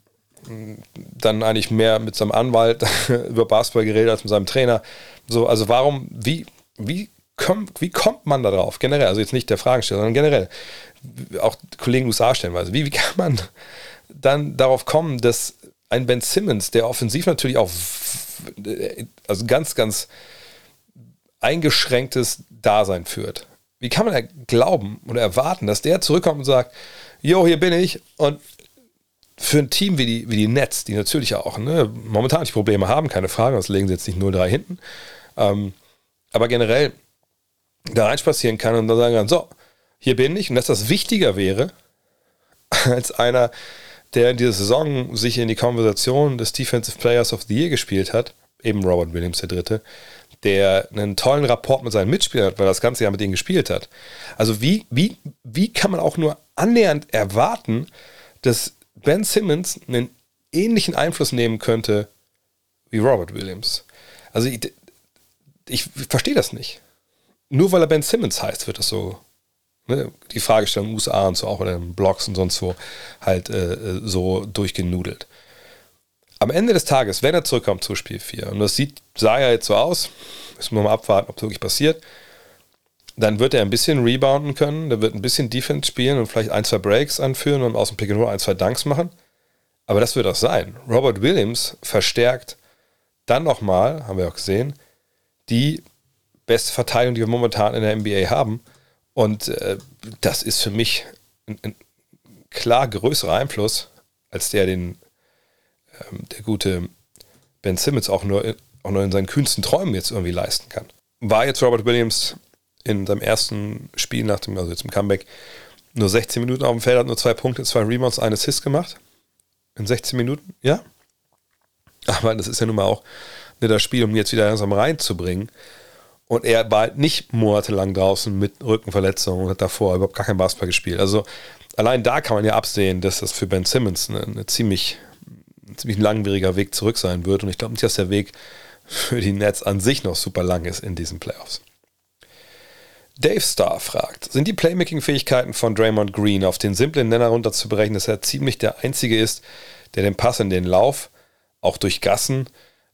dann eigentlich mehr mit seinem Anwalt über Basketball geredet als mit seinem Trainer. So, also warum, wie, wie, komm, wie kommt man da drauf? Generell, also jetzt nicht der Fragensteller, sondern generell, auch Kollegen USA stellenweise. Wie, wie kann man dann darauf kommen, dass ein Ben Simmons, der offensiv natürlich auch also ganz, ganz eingeschränktes Dasein führt. Wie kann man glauben oder erwarten, dass der zurückkommt und sagt, jo, hier bin ich und für ein Team wie die, wie die Nets, die natürlich auch ne, momentan nicht Probleme haben, keine Frage, das legen sie jetzt nicht 0-3 hinten, ähm, aber generell da reinspazieren kann und dann sagen kann, so, hier bin ich und dass das wichtiger wäre als einer, der in dieser Saison sich in die Konversation des Defensive Players of the Year gespielt hat, eben Robert Williams der Dritte, der einen tollen Rapport mit seinen Mitspielern hat, weil er das ganze Jahr mit ihnen gespielt hat. Also wie, wie, wie kann man auch nur annähernd erwarten, dass Ben Simmons einen ähnlichen Einfluss nehmen könnte wie Robert Williams? Also ich, ich verstehe das nicht. Nur weil er Ben Simmons heißt, wird das so ne, die Fragestellung USA und so auch in den Blogs und sonst wo halt äh, äh, so durchgenudelt. Am Ende des Tages, wenn er zurückkommt zu Spiel 4, und das sieht, sah ja jetzt so aus, müssen wir mal abwarten, ob das wirklich passiert, dann wird er ein bisschen rebounden können, der wird ein bisschen Defense spielen und vielleicht ein, zwei Breaks anführen und aus dem Pick and Roll ein, zwei Dunks machen. Aber das wird auch sein. Robert Williams verstärkt dann nochmal, haben wir auch gesehen, die beste Verteidigung, die wir momentan in der NBA haben. Und äh, das ist für mich ein, ein, klar größerer Einfluss, als der den ähm, der gute Ben Simmons auch nur, auch nur in seinen kühnsten Träumen jetzt irgendwie leisten kann. War jetzt Robert Williams in seinem ersten Spiel nach dem, also jetzt im Comeback, nur 16 Minuten auf dem Feld, hat nur zwei Punkte, zwei Rebounds, eine Assist gemacht. In 16 Minuten, ja. Aber das ist ja nun mal auch nicht das Spiel, um ihn jetzt wieder langsam reinzubringen. Und er war halt nicht monatelang draußen mit Rückenverletzungen und hat davor überhaupt gar kein Basketball gespielt. Also allein da kann man ja absehen, dass das für Ben Simmons eine, eine ziemlich, ein ziemlich langwieriger Weg zurück sein wird. Und ich glaube nicht, dass der Weg für die Nets an sich noch super lang ist in diesen Playoffs. Dave Starr fragt, sind die Playmaking-Fähigkeiten von Draymond Green auf den simplen Nenner runterzubrechen, dass er ziemlich der Einzige ist, der den Pass in den Lauf, auch durch Gassen,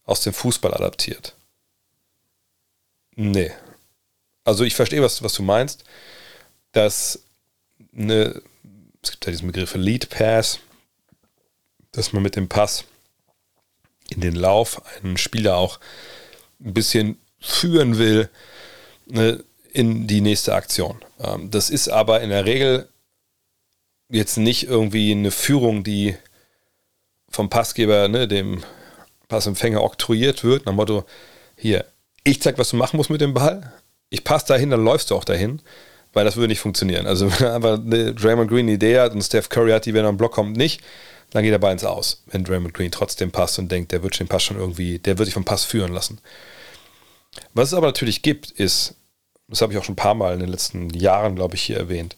aus dem Fußball adaptiert? Nee. Also ich verstehe, was, was du meinst, dass eine, es gibt ja diesen Begriff Lead Pass, dass man mit dem Pass in den Lauf einen Spieler auch ein bisschen führen will ne, in die nächste Aktion. Ähm, das ist aber in der Regel jetzt nicht irgendwie eine Führung, die vom Passgeber, ne, dem Passempfänger oktroyiert wird, nach dem Motto, hier, ich zeig, was du machen musst mit dem Ball, ich passe dahin, dann läufst du auch dahin, weil das würde nicht funktionieren. Also wenn einfach eine Draymond Green eine Idee hat und Steph Curry hat die, wenn er am Block kommt, nicht, dann geht der Ball ins Aus, wenn Draymond Green trotzdem passt und denkt, der wird den Pass schon irgendwie, der wird sich vom Pass führen lassen. Was es aber natürlich gibt, ist, das habe ich auch schon ein paar Mal in den letzten Jahren, glaube ich, hier erwähnt,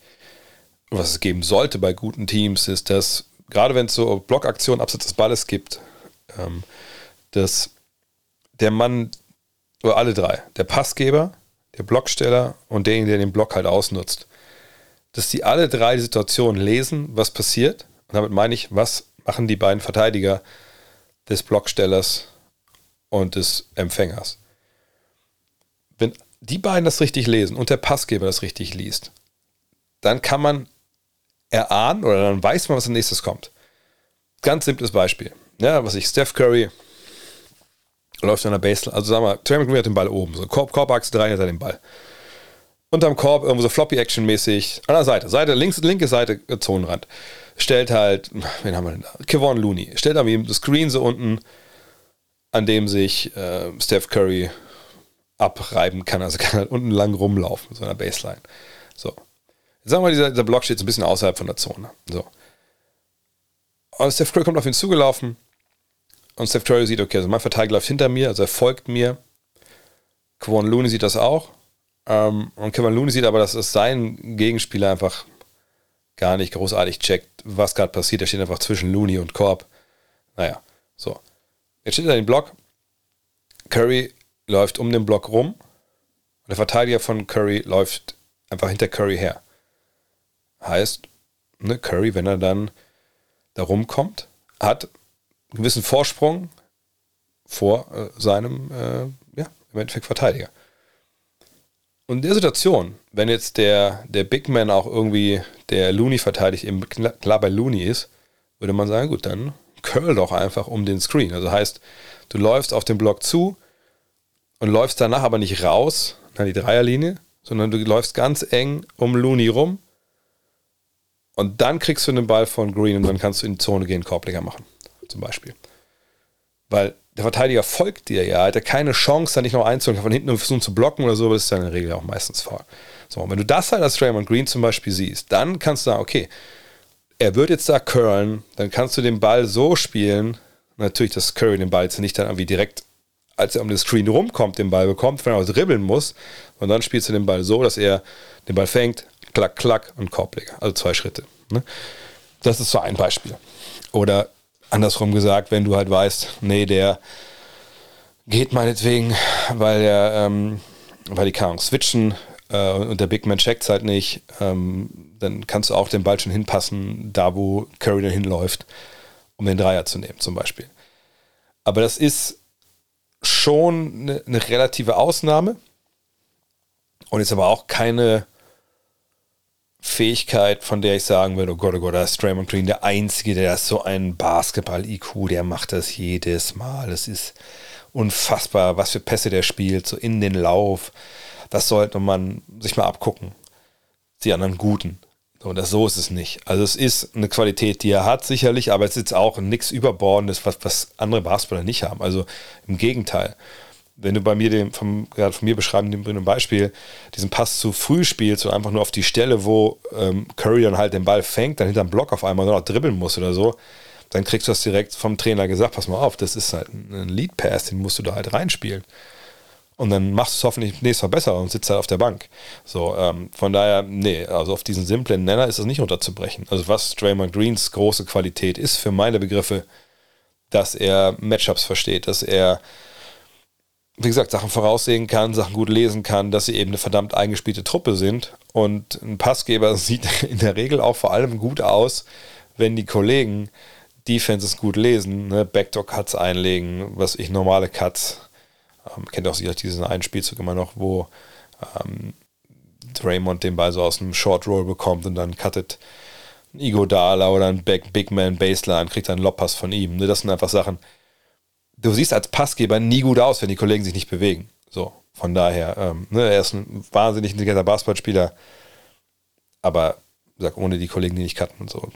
was es geben sollte bei guten Teams, ist, dass gerade wenn es so Blockaktionen abseits des Balles gibt, ähm, dass der Mann, oder alle drei, der Passgeber, der Blocksteller und derjenige, der den Block halt ausnutzt, dass die alle drei die Situation lesen, was passiert. Und damit meine ich, was machen die beiden Verteidiger des Blockstellers und des Empfängers. Wenn die beiden das richtig lesen und der Passgeber das richtig liest, dann kann man erahnen oder dann weiß man, was als nächstes kommt. Ganz simples Beispiel. Ja, was ich, Steph Curry läuft an der Baseline, also sagen wir, Trey Green hat den Ball oben, so Korb, Korbachse rein, hat er den Ball. Unterm Korb, irgendwo so Floppy-Action-mäßig, an der Seite, Seite, links, linke Seite, äh, Zonenrand. Stellt halt, wen haben wir denn da? Kevon Looney. Stellt da wie das Screen so unten, an dem sich äh, Steph Curry abreiben kann. Also kann halt unten lang rumlaufen, so einer Baseline. So. Sagen wir, dieser, dieser Block steht so ein bisschen außerhalb von der Zone. So. Und Steph Curry kommt auf ihn zugelaufen. Und Steph Curry sieht, okay, also mein Verteidiger läuft hinter mir, also er folgt mir. Kwon Looney sieht das auch. Ähm, und Kevin Looney sieht aber, dass es sein Gegenspieler einfach gar nicht großartig checkt, was gerade passiert. Er steht einfach zwischen Looney und Korb. Naja, so. Jetzt steht er in den Block. Curry läuft um den Block rum. Und der Verteidiger von Curry läuft einfach hinter Curry her. Heißt, ne, Curry, wenn er dann da rumkommt, hat gewissen Vorsprung vor äh, seinem, äh, ja, im Endeffekt Verteidiger. Und in der Situation, wenn jetzt der, der Big Man auch irgendwie der Looney verteidigt, eben klar bei Looney ist, würde man sagen, gut, dann curl doch einfach um den Screen. Also heißt, du läufst auf den Block zu und läufst danach aber nicht raus an die Dreierlinie, sondern du läufst ganz eng um Looney rum und dann kriegst du den Ball von Green und dann kannst du in die Zone gehen, Korbleger machen, zum Beispiel. Weil der Verteidiger folgt dir ja, hat er keine Chance, da nicht noch einzuholen, von hinten und versuchen zu blocken oder so, das ist ja in der Regel auch meistens faul. So, wenn du das halt als Draymond Green zum Beispiel siehst, dann kannst du sagen, okay, er wird jetzt da curlen, dann kannst du den Ball so spielen, natürlich, dass Curry den Ball jetzt nicht dann irgendwie direkt, als er um den Screen rumkommt, den Ball bekommt, wenn er dribbeln muss, und dann spielst du den Ball so, dass er den Ball fängt, klack, klack und Korbleger. Also zwei Schritte. Ne? Das ist so ein Beispiel. Oder andersrum gesagt, wenn du halt weißt, nee, der geht meinetwegen, weil er, ähm, weil die kann switchen äh, und der Big Man checkt halt nicht, ähm, dann kannst du auch den Ball schon hinpassen, da wo Curry dann hinläuft, um den Dreier zu nehmen, zum Beispiel. Aber das ist schon eine, eine relative Ausnahme und ist aber auch keine Fähigkeit, von der ich sagen würde, oh Gott, oh Gott, da ist Draymond Green der Einzige, der ist so ein Basketball-IQ, der macht das jedes Mal. Es ist unfassbar, was für Pässe der spielt, so in den Lauf. Das sollte man sich mal abgucken. Die anderen Guten. So, so ist es nicht. Also es ist eine Qualität, die er hat, sicherlich, aber es ist auch nichts Überbordendes, was, was andere Basketballer nicht haben. Also im Gegenteil wenn du bei mir den, vom, gerade von mir beschreiben, dem Beispiel, diesen Pass zu früh spielst und einfach nur auf die Stelle, wo ähm, Curry dann halt den Ball fängt, dann hinterm Block auf einmal noch dribbeln muss oder so, dann kriegst du das direkt vom Trainer gesagt, pass mal auf, das ist halt ein Lead Pass, den musst du da halt reinspielen. Und dann machst du es hoffentlich nächstes Mal besser und sitzt halt auf der Bank. So, ähm, von daher, nee, also auf diesen simplen Nenner ist das nicht unterzubrechen. Also was Draymond Greens große Qualität ist für meine Begriffe, dass er Matchups versteht, dass er wie gesagt, Sachen voraussehen kann, Sachen gut lesen kann, dass sie eben eine verdammt eingespielte Truppe sind. Und ein Passgeber sieht in der Regel auch vor allem gut aus, wenn die Kollegen Defenses gut lesen, ne? Backdoor-Cuts einlegen, was ich normale Cuts, ähm, kennt auch sicher diesen einen Spielzug immer noch, wo ähm, Draymond den Ball so aus einem Short Roll bekommt und dann cuttet ein Igodala oder ein Big Man Baseline, kriegt einen Lobpass von ihm. Ne? Das sind einfach Sachen, du siehst als Passgeber nie gut aus, wenn die Kollegen sich nicht bewegen. So, von daher, ähm, ne, er ist ein wahnsinnig intelligenter Basketballspieler, aber sag, ohne die Kollegen, die nicht cutten und so,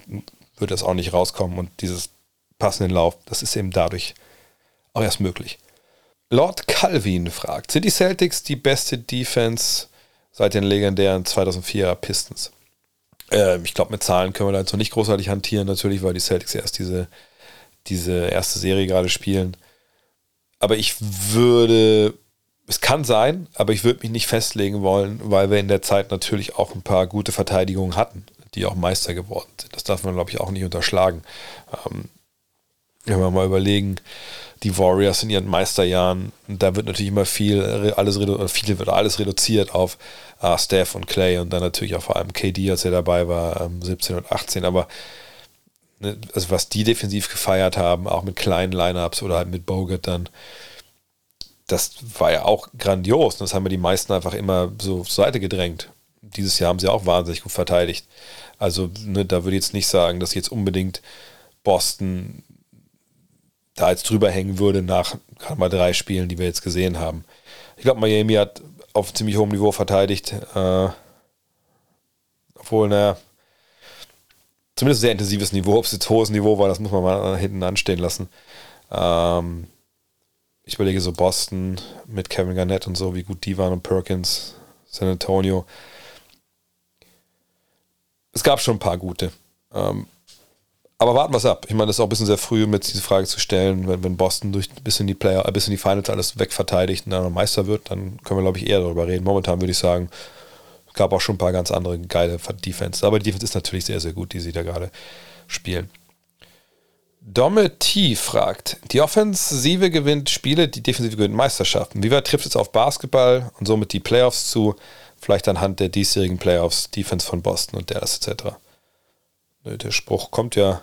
wird das auch nicht rauskommen und dieses passenden Lauf, das ist eben dadurch auch erst möglich. Lord Calvin fragt, sind die Celtics die beste Defense seit den legendären 2004er Pistons? Äh, ich glaube, mit Zahlen können wir da jetzt noch nicht großartig hantieren, natürlich, weil die Celtics erst diese, diese erste Serie gerade spielen aber ich würde, es kann sein, aber ich würde mich nicht festlegen wollen, weil wir in der Zeit natürlich auch ein paar gute Verteidigungen hatten, die auch Meister geworden sind. Das darf man, glaube ich, auch nicht unterschlagen. Ähm, wenn wir mal überlegen, die Warriors in ihren Meisterjahren, da wird natürlich immer viel, alles, viel wird alles reduziert auf äh, Steph und Clay und dann natürlich auch vor allem KD, als er dabei war, ähm, 17 und 18, aber ne, also was die defensiv gefeiert haben, auch mit kleinen Lineups oder halt mit Bogut dann, das war ja auch grandios. Das haben wir die meisten einfach immer so zur Seite gedrängt. Dieses Jahr haben sie auch wahnsinnig gut verteidigt. Also ne, da würde ich jetzt nicht sagen, dass jetzt unbedingt Boston da jetzt drüber hängen würde nach gerade mal drei Spielen, die wir jetzt gesehen haben. Ich glaube, Miami hat auf ziemlich hohem Niveau verteidigt. Äh, obwohl, naja, zumindest sehr intensives Niveau. Ob es jetzt hohes Niveau war, das muss man mal hinten anstehen lassen. Ähm, ich überlege so Boston mit Kevin Garnett und so, wie gut die waren und Perkins, San Antonio. Es gab schon ein paar gute. Ähm, aber warten wir es ab. Ich meine, das ist auch ein bisschen sehr früh, mit diese Frage zu stellen, wenn, wenn Boston durch bis in die Player, bis in die Finals alles wegverteidigt und dann Meister wird, dann können wir, glaube ich, eher darüber reden. Momentan würde ich sagen, gab auch schon ein paar ganz andere geile Defense. Aber die Defense ist natürlich sehr, sehr gut, die sie da gerade spielen. Domme T fragt, die Offensive gewinnt Spiele, die Defensive gewinnt Meisterschaften. Wie weit trifft es auf Basketball und somit die Playoffs zu? Vielleicht anhand der diesjährigen Playoffs, Defense von Boston und Dallas etc. Der Spruch kommt ja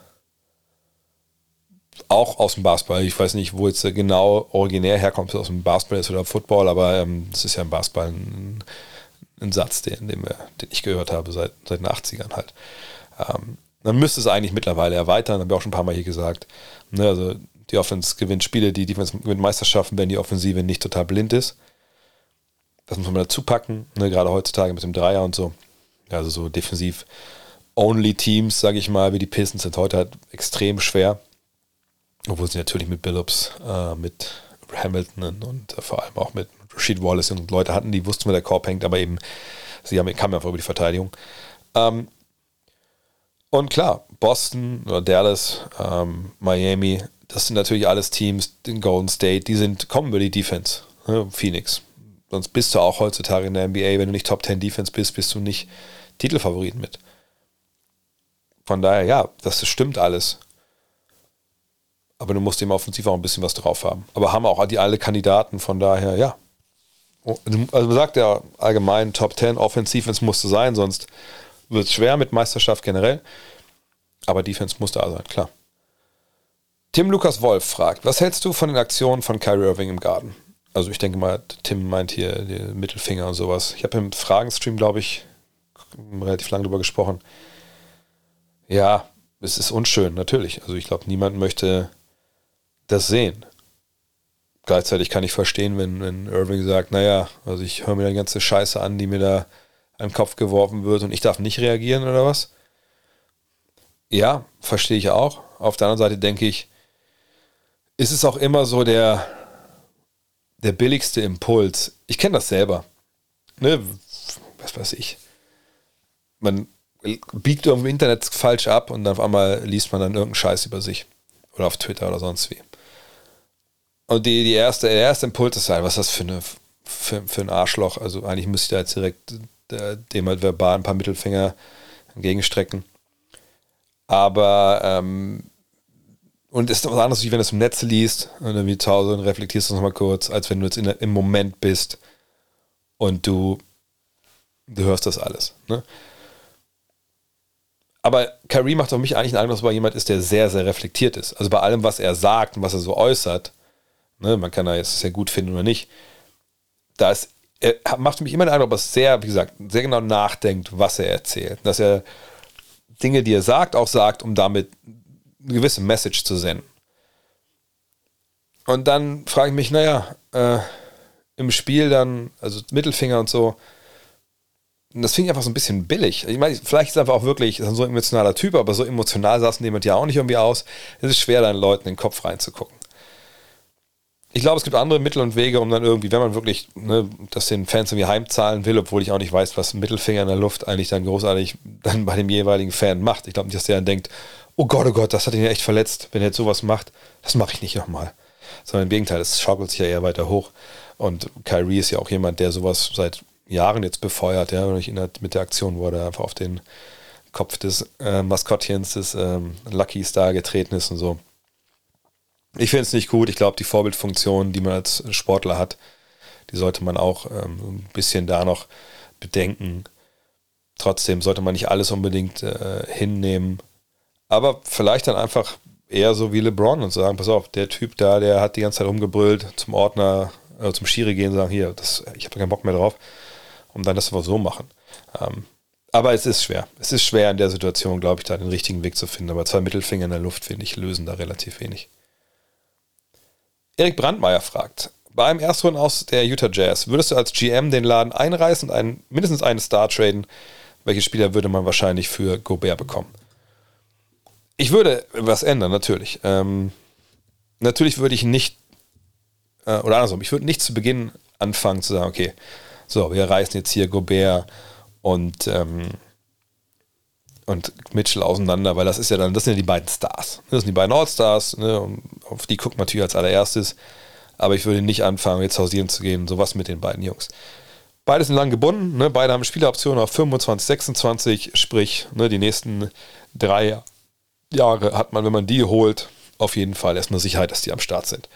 auch aus dem Basketball. Ich weiß nicht, wo jetzt genau originär herkommt, ob es aus dem Basketball ist oder Football, aber ähm, es ist ja im Basketball ein, ein Satz, den, den, wir, den, ich gehört habe seit, seit den 80ern halt. Ähm, man müsste es eigentlich mittlerweile erweitern, habe ich auch schon ein paar Mal hier gesagt. Ne, also die Offense gewinnt Spiele, die Defense gewinnt Meisterschaften, wenn die Offensive nicht total blind ist. Das muss man dazu packen, ne, gerade heutzutage mit dem Dreier und so. Also so defensiv only Teams, sage ich mal, wie die Pistons sind heute halt extrem schwer. Obwohl sie natürlich mit Billups, äh, mit Hamilton und äh, vor allem auch mit Rashid Wallace und Leute hatten, die wussten, wo der Korb hängt, aber eben, sie haben, kamen einfach über die Verteidigung. Ähm, und klar, Boston oder Dallas, ähm, Miami, das sind natürlich alles Teams, in Golden State, die sind, kommen über die Defense. Ne? Phoenix. Sonst bist du auch heutzutage in der NBA, wenn du nicht Top 10 Defense bist, bist du nicht Titelfavoriten mit. Von daher, ja, das stimmt alles. Aber du musst eben offensiv auch ein bisschen was drauf haben. Aber haben auch die alle Kandidaten, von daher, ja. Also man sagt ja allgemein, Top 10 Offensive musste sein, sonst wird es schwer mit Meisterschaft generell. Aber Defense muss da sein, klar. Tim Lukas Wolf fragt, was hältst du von den Aktionen von Kyrie Irving im Garten? Also ich denke mal, Tim meint hier den Mittelfinger und sowas. Ich habe im Fragenstream, glaube ich, relativ lange drüber gesprochen. Ja, es ist unschön, natürlich. Also ich glaube, niemand möchte das sehen. Gleichzeitig kann ich verstehen, wenn, wenn Irving sagt, naja, also ich höre mir die ganze Scheiße an, die mir da an den Kopf geworfen wird und ich darf nicht reagieren oder was? Ja, verstehe ich auch. Auf der anderen Seite denke ich, ist es auch immer so der, der billigste Impuls. Ich kenne das selber. Ne? Was weiß ich. Man biegt irgendwie im Internet falsch ab und dann auf einmal liest man dann irgendeinen Scheiß über sich. Oder auf Twitter oder sonst wie. Und die, die erste, der erste Impuls ist halt, was ist das für, eine, für, für ein Arschloch? Also eigentlich müsste ich da jetzt direkt der, dem halt verbal ein paar Mittelfinger entgegenstrecken. Aber ähm, und ist was anderes, wie wenn du es im Netz liest und dann wie zu Hause und reflektierst das nochmal kurz, als wenn du jetzt in, im Moment bist und du, du hörst das alles. Ne? Aber Kyrie macht auf mich eigentlich einen Eindruck, dass er jemand ist, der sehr, sehr reflektiert ist. Also bei allem, was er sagt und was er so äußert, ne, man kann da jetzt sehr gut finden oder nicht, da ist er macht mich immer den Eindruck, dass er sehr, wie gesagt, sehr genau nachdenkt, was er erzählt. Dass er Dinge, die er sagt, auch sagt, um damit eine gewisse Message zu senden. Und dann frage ich mich, naja, äh, im Spiel dann, also Mittelfinger und so, das finde ich einfach so ein bisschen billig. Ich meine, vielleicht ist er einfach auch wirklich so ein emotionaler Typ, aber so emotional saßen jemand ja auch nicht irgendwie aus. Es ist schwer, deinen Leuten in den Kopf reinzugucken ich glaube, es gibt andere Mittel und Wege, um dann irgendwie, wenn man wirklich ne, das den Fans irgendwie heimzahlen will, obwohl ich auch nicht weiß, was Mittelfinger in der Luft eigentlich dann großartig dann bei dem jeweiligen Fan macht. Ich glaube nicht, dass der dann denkt, oh Gott, oh Gott, das hat ihn ja echt verletzt, wenn er jetzt sowas macht. Das mache ich nicht nochmal. Sondern im Gegenteil, es schaukelt sich ja eher weiter hoch. Und Kyrie ist ja auch jemand, der sowas seit Jahren jetzt befeuert, ja, wenn ich erinnert mit der Aktion, wo er einfach auf den Kopf des äh, Maskottchens des ähm, Lucky Star getreten ist und so. Ich finde es nicht gut. Ich glaube, die Vorbildfunktion, die man als Sportler hat, die sollte man auch ähm, ein bisschen da noch bedenken. Trotzdem sollte man nicht alles unbedingt äh, hinnehmen. aber vielleicht dann einfach eher so wie LeBron und sagen, pass auf, der Typ da, der hat die ganze Zeit rumgebrüllt, zum Ordner, äh, zum Schiri gehen und sagen, hier, das, ich habe keinen Bock mehr drauf. Und dann das aber so machen. Ähm, aber es ist schwer. Es ist schwer in der Situation, glaube ich, da den richtigen Weg zu finden. Aber zwei Mittelfinger in der Luft, finde ich, lösen da relativ wenig. Erik Brandmeier fragt, bei einem Erstrunden aus der Utah Jazz, würdest du als GM den Laden einreißen und einen, mindestens einen Star traden? Welche Spieler würde man wahrscheinlich für Gobert bekommen? Ich würde was ändern, natürlich. Ähm, natürlich würde ich nicht, äh, oder andersrum, ich würde nicht zu Beginn anfangen zu sagen, okay, so, wir reißen jetzt hier Gobert und, ähm, und Mitchell auseinander, weil das ist ja dann, das sind ja die beiden Stars. Das sind die beiden All-Stars, ne, auf die guckt man natürlich als allererstes. Aber ich würde nicht anfangen, jetzt hausieren zu gehen, sowas mit den beiden Jungs. Beide sind lang gebunden, ne? beide haben Spieleroptionen auf 25, 26, sprich, ne, die nächsten drei Jahre hat man, wenn man die holt, auf jeden Fall erstmal Sicherheit, dass die am Start sind.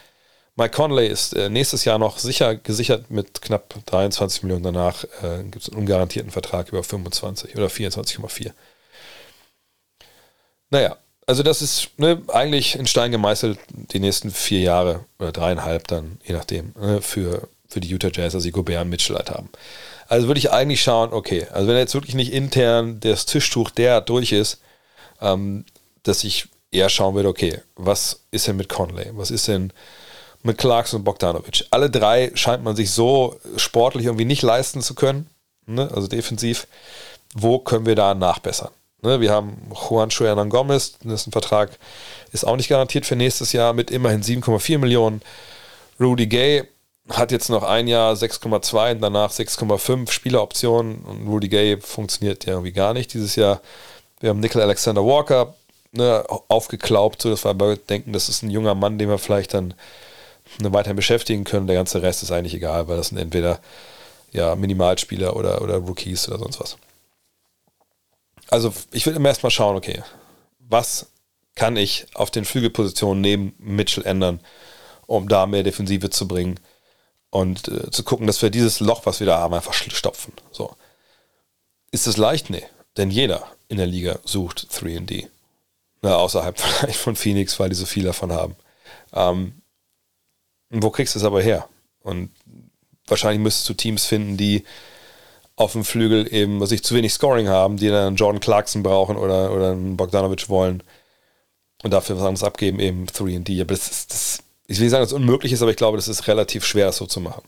Mike Conley ist äh, nächstes Jahr noch sicher gesichert mit knapp 23 Millionen. Danach äh, gibt es einen ungarantierten Vertrag über 25 oder 24,4. Naja, also das ist ne, eigentlich in Stein gemeißelt die nächsten vier Jahre oder dreieinhalb dann, je nachdem, ne, für, für die Utah Jazz, also die Gobert und Mitchell halt haben. Also würde ich eigentlich schauen, okay, also wenn jetzt wirklich nicht intern das Tischtuch der durch ist, ähm, dass ich eher schauen würde, okay, was ist denn mit Conley? Was ist denn mit Clarkson und Bogdanovic. Alle drei scheint man sich so sportlich irgendwie nicht leisten zu können, ne? also defensiv. Wo können wir da nachbessern? Ne? Wir haben Juan Hernan Gomez, dessen Vertrag ist auch nicht garantiert für nächstes Jahr mit immerhin 7,4 Millionen. Rudy Gay hat jetzt noch ein Jahr 6,2 und danach 6,5 Spieleroptionen und Rudy Gay funktioniert ja irgendwie gar nicht dieses Jahr. Wir haben Nickel Alexander Walker ne, aufgeklaubt, so dass wir denken, das ist ein junger Mann, den wir vielleicht dann ne, weiterhin beschäftigen können. Der ganze Rest ist eigentlich egal, weil das sind entweder ja, Minimalspieler oder, oder Rookies oder sonst was. Also ich will immer erstmal schauen, okay, was kann ich auf den Flügelpositionen neben Mitchell ändern, um da mehr Defensive zu bringen und äh, zu gucken, dass wir dieses Loch, was wir da haben, einfach stopfen. So. Ist es leicht? Nee. Denn jeder in der Liga sucht 3D. Na, außerhalb vielleicht von Phoenix, weil die so viel davon haben. Ähm, wo kriegst du es aber her? Und wahrscheinlich müsstest du Teams finden, die auf dem Flügel eben, was ich zu wenig Scoring haben, die dann Jordan Clarkson brauchen oder, oder einen Bogdanovic wollen und dafür was anderes abgeben, eben 3D. Aber das ist, das, ich will nicht sagen, dass es unmöglich ist, aber ich glaube, das ist relativ schwer, das so zu machen.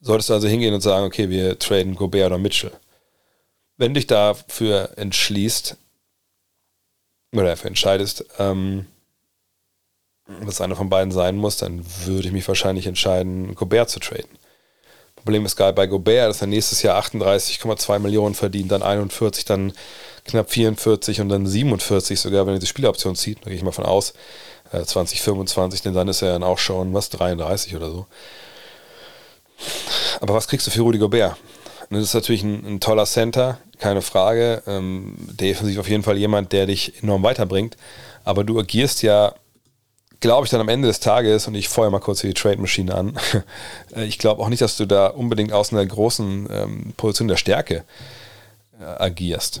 Solltest du also hingehen und sagen, okay, wir traden Gobert oder Mitchell. Wenn du dich dafür entschließt oder dafür entscheidest, ähm, dass einer von beiden sein muss, dann würde ich mich wahrscheinlich entscheiden, Gobert zu traden. Problem ist geil bei Gobert, dass er nächstes Jahr 38,2 Millionen verdient, dann 41, dann knapp 44 und dann 47 sogar, wenn er die Spieleroption zieht, da gehe ich mal von aus, 2025, äh, denn dann ist er dann auch schon, was, 33 oder so. Aber was kriegst du für Rudy Gobert? Das ist natürlich ein, ein toller Center, keine Frage. Ähm, defensiv auf jeden Fall jemand, der dich enorm weiterbringt. Aber du agierst ja glaube ich dann am Ende des Tages, und ich feuer mal kurz die Trade-Maschine an, äh, ich glaube auch nicht, dass du da unbedingt aus einer großen ähm, Position der Stärke äh, agierst.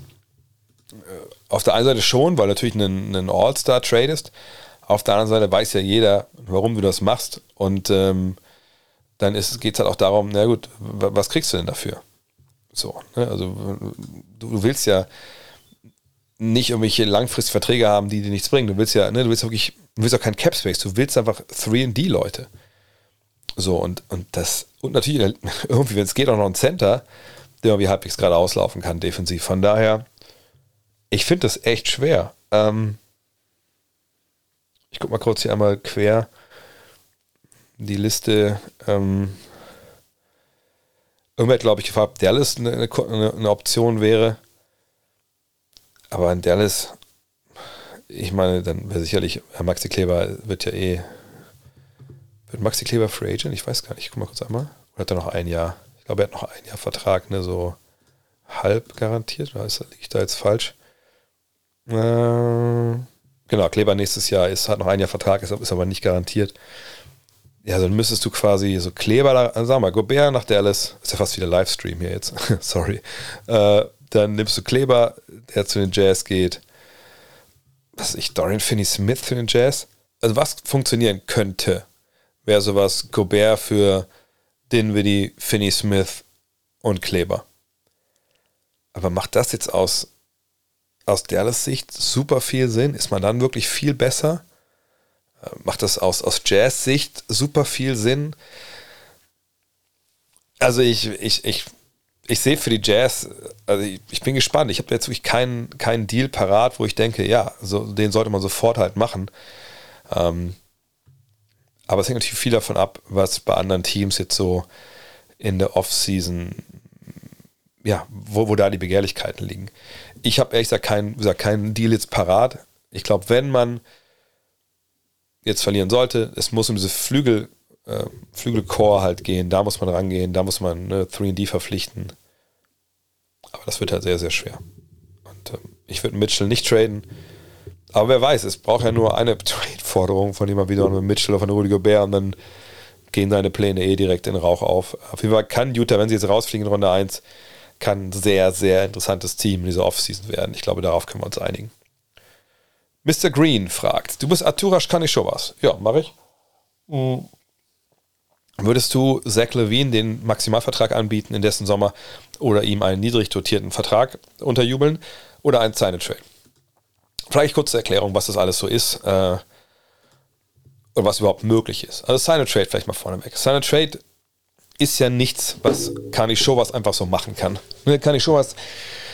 Äh, auf der einen Seite schon, weil natürlich ein, ein All-Star tradest. Auf der anderen Seite weiß ja jeder, warum du das machst. Und ähm, dann geht es halt auch darum, na gut, was kriegst du denn dafür? So, ne? also du, du willst ja nicht irgendwelche langfristigen Verträge haben, die dir nichts bringen. Du willst ja, ne, du willst wirklich Du willst auch kein Cap Space, du willst einfach 3D-Leute. So, und, und das, und natürlich irgendwie, wenn es geht, auch noch ein Center, der irgendwie halbwegs gerade auslaufen kann, defensiv. Von daher, ich finde das echt schwer. Ähm, ich gucke mal kurz hier einmal quer die Liste. Ähm, irgendwer hat, glaube ich, gefragt, ob Dallas eine, eine, eine Option wäre. Aber in Dallas ich meine, dann wäre sicherlich, Herr Maxi Kleber wird ja eh. Wird Maxi Kleber Free Agent? Ich weiß gar nicht. Ich guck mal kurz einmal. Oder hat er noch ein Jahr? Ich glaube, er hat noch ein Jahr Vertrag, ne, so halb garantiert. Oder liege ich da jetzt falsch? Äh, genau, Kleber nächstes Jahr ist, hat noch ein Jahr Vertrag, ist, ist aber nicht garantiert. Ja, dann müsstest du quasi so Kleber, da, sag mal, Gobert nach Dallas, ist ja fast wieder Livestream hier jetzt, sorry. Äh, dann nimmst du Kleber, der zu den Jazz geht, was ich, Dorian Finney-Smith für den Jazz. Also was funktionieren könnte, wäre sowas Gobert für Dinwiddie, Finney-Smith und Kleber. Aber macht das jetzt aus, aus Dallas Sicht super viel Sinn? Ist man dann wirklich viel besser? Äh, macht das aus, aus Jazz-Sicht super viel Sinn? Also ich, ich, ich, ich sehe für die Jazz, also ich, ich bin gespannt. Ich habe jetzt wirklich keinen, keinen Deal parat, wo ich denke, ja, so, den sollte man sofort halt machen. Ähm, aber es hängt natürlich viel davon ab, was bei anderen Teams jetzt so in der Offseason, ja, wo, wo da die Begehrlichkeiten liegen. Ich habe ehrlich gesagt keinen, gesagt, keinen Deal jetzt parat. Ich glaube, wenn man jetzt verlieren sollte, es muss um diese Flügel, äh, Flügelcore halt gehen, da muss man rangehen, da muss man ne, 3D verpflichten. Aber das wird halt sehr, sehr schwer. Und äh, ich würde Mitchell nicht traden. Aber wer weiß, es braucht ja nur eine Trade-Forderung von jemand wieder mit Mitchell auf eine Rudy Gobert und dann gehen seine Pläne eh direkt in Rauch auf. Auf jeden Fall kann Utah, wenn sie jetzt rausfliegen in Runde 1, kann ein sehr, sehr interessantes Team in dieser Offseason werden. Ich glaube, darauf können wir uns einigen. Mr. Green fragt, du bist Arturas was? Ja, mache ich. Mhm. Würdest du Zach Levine den Maximalvertrag anbieten in dessen Sommer oder ihm einen niedrig dotierten Vertrag unterjubeln oder einen Sign Trade? Vielleicht kurz zur Erklärung, was das alles so ist äh, und was überhaupt möglich ist. Also Sign Trade vielleicht mal vorneweg. Sign Trade ist ja nichts, was Kani Showas einfach so machen kann. Ne, Kani Showas,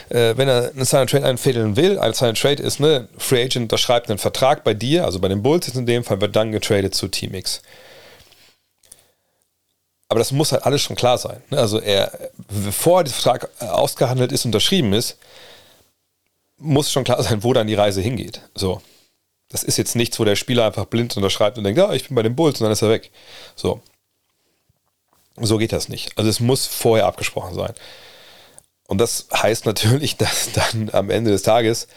äh, wenn er einen Sign Trade einfädeln will, ein Sign Trade ist, ne, Free Agent unterschreibt einen Vertrag bei dir, also bei den Bulls in dem Fall, wird dann getradet zu Team X. Aber das muss halt alles schon klar sein. Ne? Also er, bevor der Vertrag ausgehandelt ist, unterschrieben ist, muss schon klar sein, wo dann die Reise hingeht. So. Das ist jetzt nichts, wo der Spieler einfach blind unterschreibt und denkt, ja, ich bin bei den Bulls und dann ist er weg. So. So geht das nicht. Also es muss vorher abgesprochen sein. Und das heißt natürlich, dass dann am Ende des Tages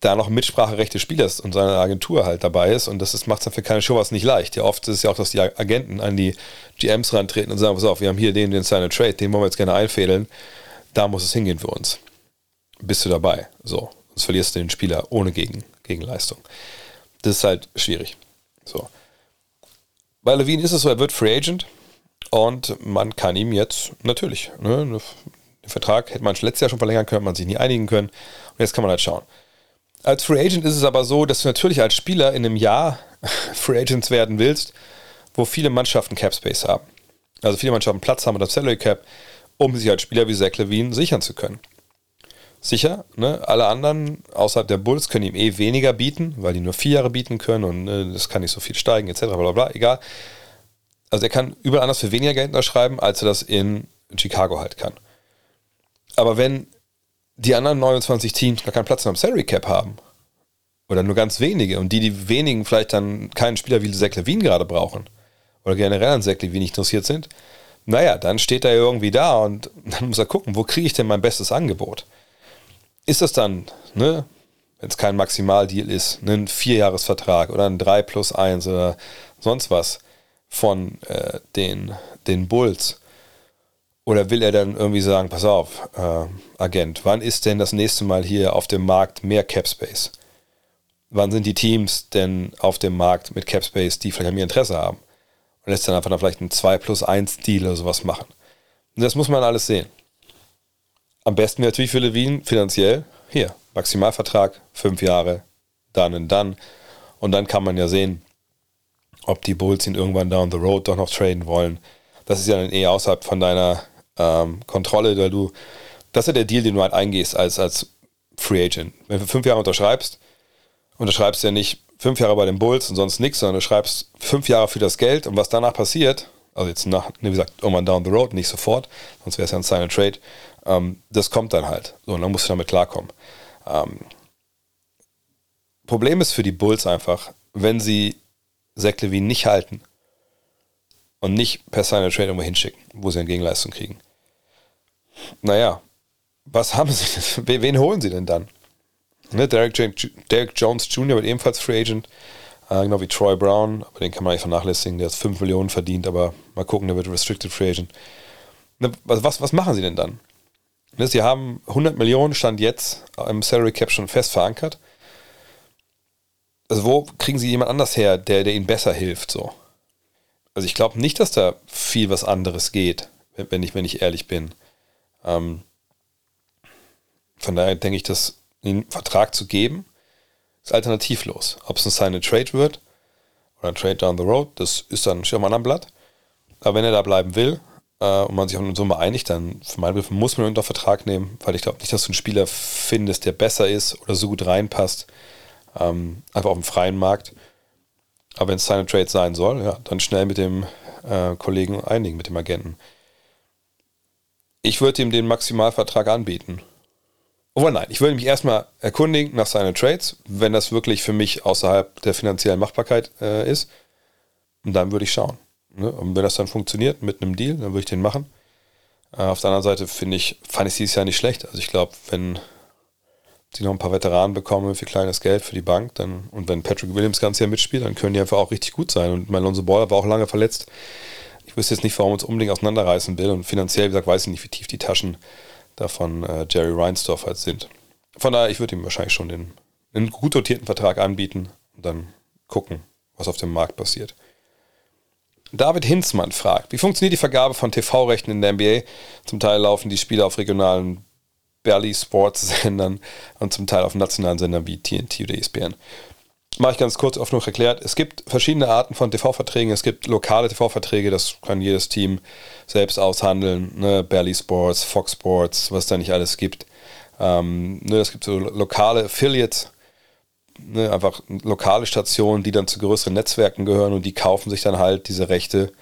da noch Mitspracherecht des Spielers und seiner Agentur halt dabei ist. Und das macht es dann für keine Show was nicht leicht. Ja, oft ist es ja auch, dass die Agenten an die GMs rantreten und sagen, pass auf, wir haben hier den, den Sign Trade, den wollen wir jetzt gerne einfädeln. Da muss es hingehen für uns. Bist du dabei? So. Sonst verlierst du den Spieler ohne Gegen, Gegenleistung. Das ist halt schwierig. So. Bei Levine ist es so, er wird Free Agent und man kann ihm jetzt natürlich, ne, den Vertrag hätte man letztes Jahr schon verlängern können, man sich nie einigen können. Und jetzt kann man halt schauen. Als Free Agent ist es aber so, dass du natürlich als Spieler in einem Jahr Free Agents werden willst, wo viele Mannschaften Cap Space haben. Also viele Mannschaften Platz haben unter Salary Cap, um sich als Spieler wie Zach Levine sichern zu können. Sicher, ne? alle anderen außerhalb der Bulls können ihm eh weniger bieten, weil die nur vier Jahre bieten können und ne, das kann nicht so viel steigen, etc. Bla bla, egal. Also er kann überall anders für weniger Geld unterschreiben, als er das in Chicago halt kann. Aber wenn die anderen 29 Teams gar keinen Platz mehr am Salary Cap haben. Oder nur ganz wenige. Und die, die wenigen vielleicht dann keinen Spieler wie Zach Levine gerade brauchen. Oder generell an Zach Levine nicht interessiert sind. Naja, dann steht er irgendwie da und dann muss er gucken, wo kriege ich denn mein bestes Angebot? Ist das dann, ne, wenn es kein Maximaldeal ist, ein Vierjahresvertrag oder ein 3 plus 1 oder sonst was von äh, den, den Bulls? Oder will er dann irgendwie sagen, pass auf, äh, Agent, wann ist denn das nächste Mal hier auf dem Markt mehr Cap Space? Wann sind die Teams denn auf dem Markt mit Cap Space, die vielleicht an mir Interesse haben? Und lässt dann einfach dann vielleicht einen 2 plus 1 Deal oder sowas machen. Und das muss man alles sehen. Am besten wäre natürlich für Levine finanziell, hier, Maximalvertrag, fünf Jahre, dann und dann. Und dann kann man ja sehen, ob die Bulls ihn irgendwann down the road doch noch traden wollen. Das ist ja dann eh außerhalb von deiner ähm, Kontrolle, weil du, das ist ja der Deal, den du halt eingehst als, als Free Agent. Wenn du fünf Jahre unterschreibst, unterschreibst du ja nicht fünf Jahre bei den Bulls und sonst nichts, sondern du schreibst fünf Jahre für das Geld und was danach passiert, also jetzt nach, wie gesagt, irgendwann down the road, nicht sofort, sonst wäre es ja ein Sign and Trade, ähm, das kommt dann halt. So, und dann musst du damit klarkommen. Ähm, Problem ist für die Bulls einfach, wenn sie Zach Levine nicht halten und nicht per Sign and Trade irgendwo hinschicken, wo sie eine Gegenleistung kriegen, naja, was haben sie? Wen holen sie denn dann? Ne, Derek, Derek, Jones Jr. wird ebenfalls Free Agent, äh, genau wie Troy Brown, aber den kann man nicht vernachlässigen, der hat 5 Millionen verdient, aber mal gucken, der wird Restricted Free Agent. Ne, was, was, was machen sie denn dann? Ne, sie haben 100 Millionen, stand jetzt im Salary Cap schon fest verankert. also wo kriegen sie jemand anders her, der, der ihnen besser hilft, so? Also ich glaube nicht, dass da viel was anderes geht, wenn ich, wenn ich ehrlich bin. Ähm, von daher denke ich, dass einen Vertrag zu geben, ist alternativlos. Ob es ein Sign and Trade wird oder ein Trade down the road, das ist dann schon mal am Blatt. Aber wenn er da bleiben will äh, und man sich auf eine Summe einigt, dann für meinen Begriff muss man ihn unter Vertrag nehmen, weil ich glaube nicht, dass du einen Spieler findest, der besser ist oder so gut reinpasst, ähm, einfach auf dem freien Markt. Aber wenn es Sign and Trade sein soll, ja, dann schnell mit dem äh, Kollegen einigen, mit dem Agenten. Ich würde ihm den Maximalvertrag anbieten. Obwohl nein, ich würde mich erstmal erkundigen nach seinen Trades, wenn das wirklich für mich außerhalb der finanziellen Machbarkeit äh, ist. Und dann würde ich schauen. Ne? Und wenn das dann funktioniert mit einem Deal, dann würde ich den machen. Äh, auf der anderen Seite finde ich, fand ich dieses Jahr nicht schlecht. Also ich glaube, wenn sie noch ein paar Veteranen bekommen für kleines Geld für die Bank, dann und wenn Patrick Williams ganz Jahr mitspielt, dann können die einfach auch richtig gut sein. Und mein Lonzo Ball war auch lange verletzt. Ich wüsste jetzt nicht, warum uns unbedingt auseinanderreißen will. Und finanziell, wie gesagt, weiß ich nicht, wie tief die Taschen davon äh, Jerry Reinsdorf halt sind. Von daher, ich würde ihm wahrscheinlich schon den, einen gut dotierten Vertrag anbieten und dann gucken, was auf dem Markt passiert. David Hinzmann fragt, wie funktioniert die Vergabe von TV-Rechten in der NBA? Zum Teil laufen die Spiele auf regionalen Berly Sports Sendern und zum Teil auf nationalen Sendern wie TNT oder ESPN. Mache ich ganz kurz oft noch erklärt. Es gibt verschiedene Arten von TV-Verträgen. Es gibt lokale TV-Verträge, das kann jedes Team selbst aushandeln. Ne? Berly Sports, Fox Sports, was da nicht alles gibt. Ähm, ne, es gibt so lokale Affiliates, ne, einfach lokale Stationen, die dann zu größeren Netzwerken gehören und die kaufen sich dann halt diese Rechte,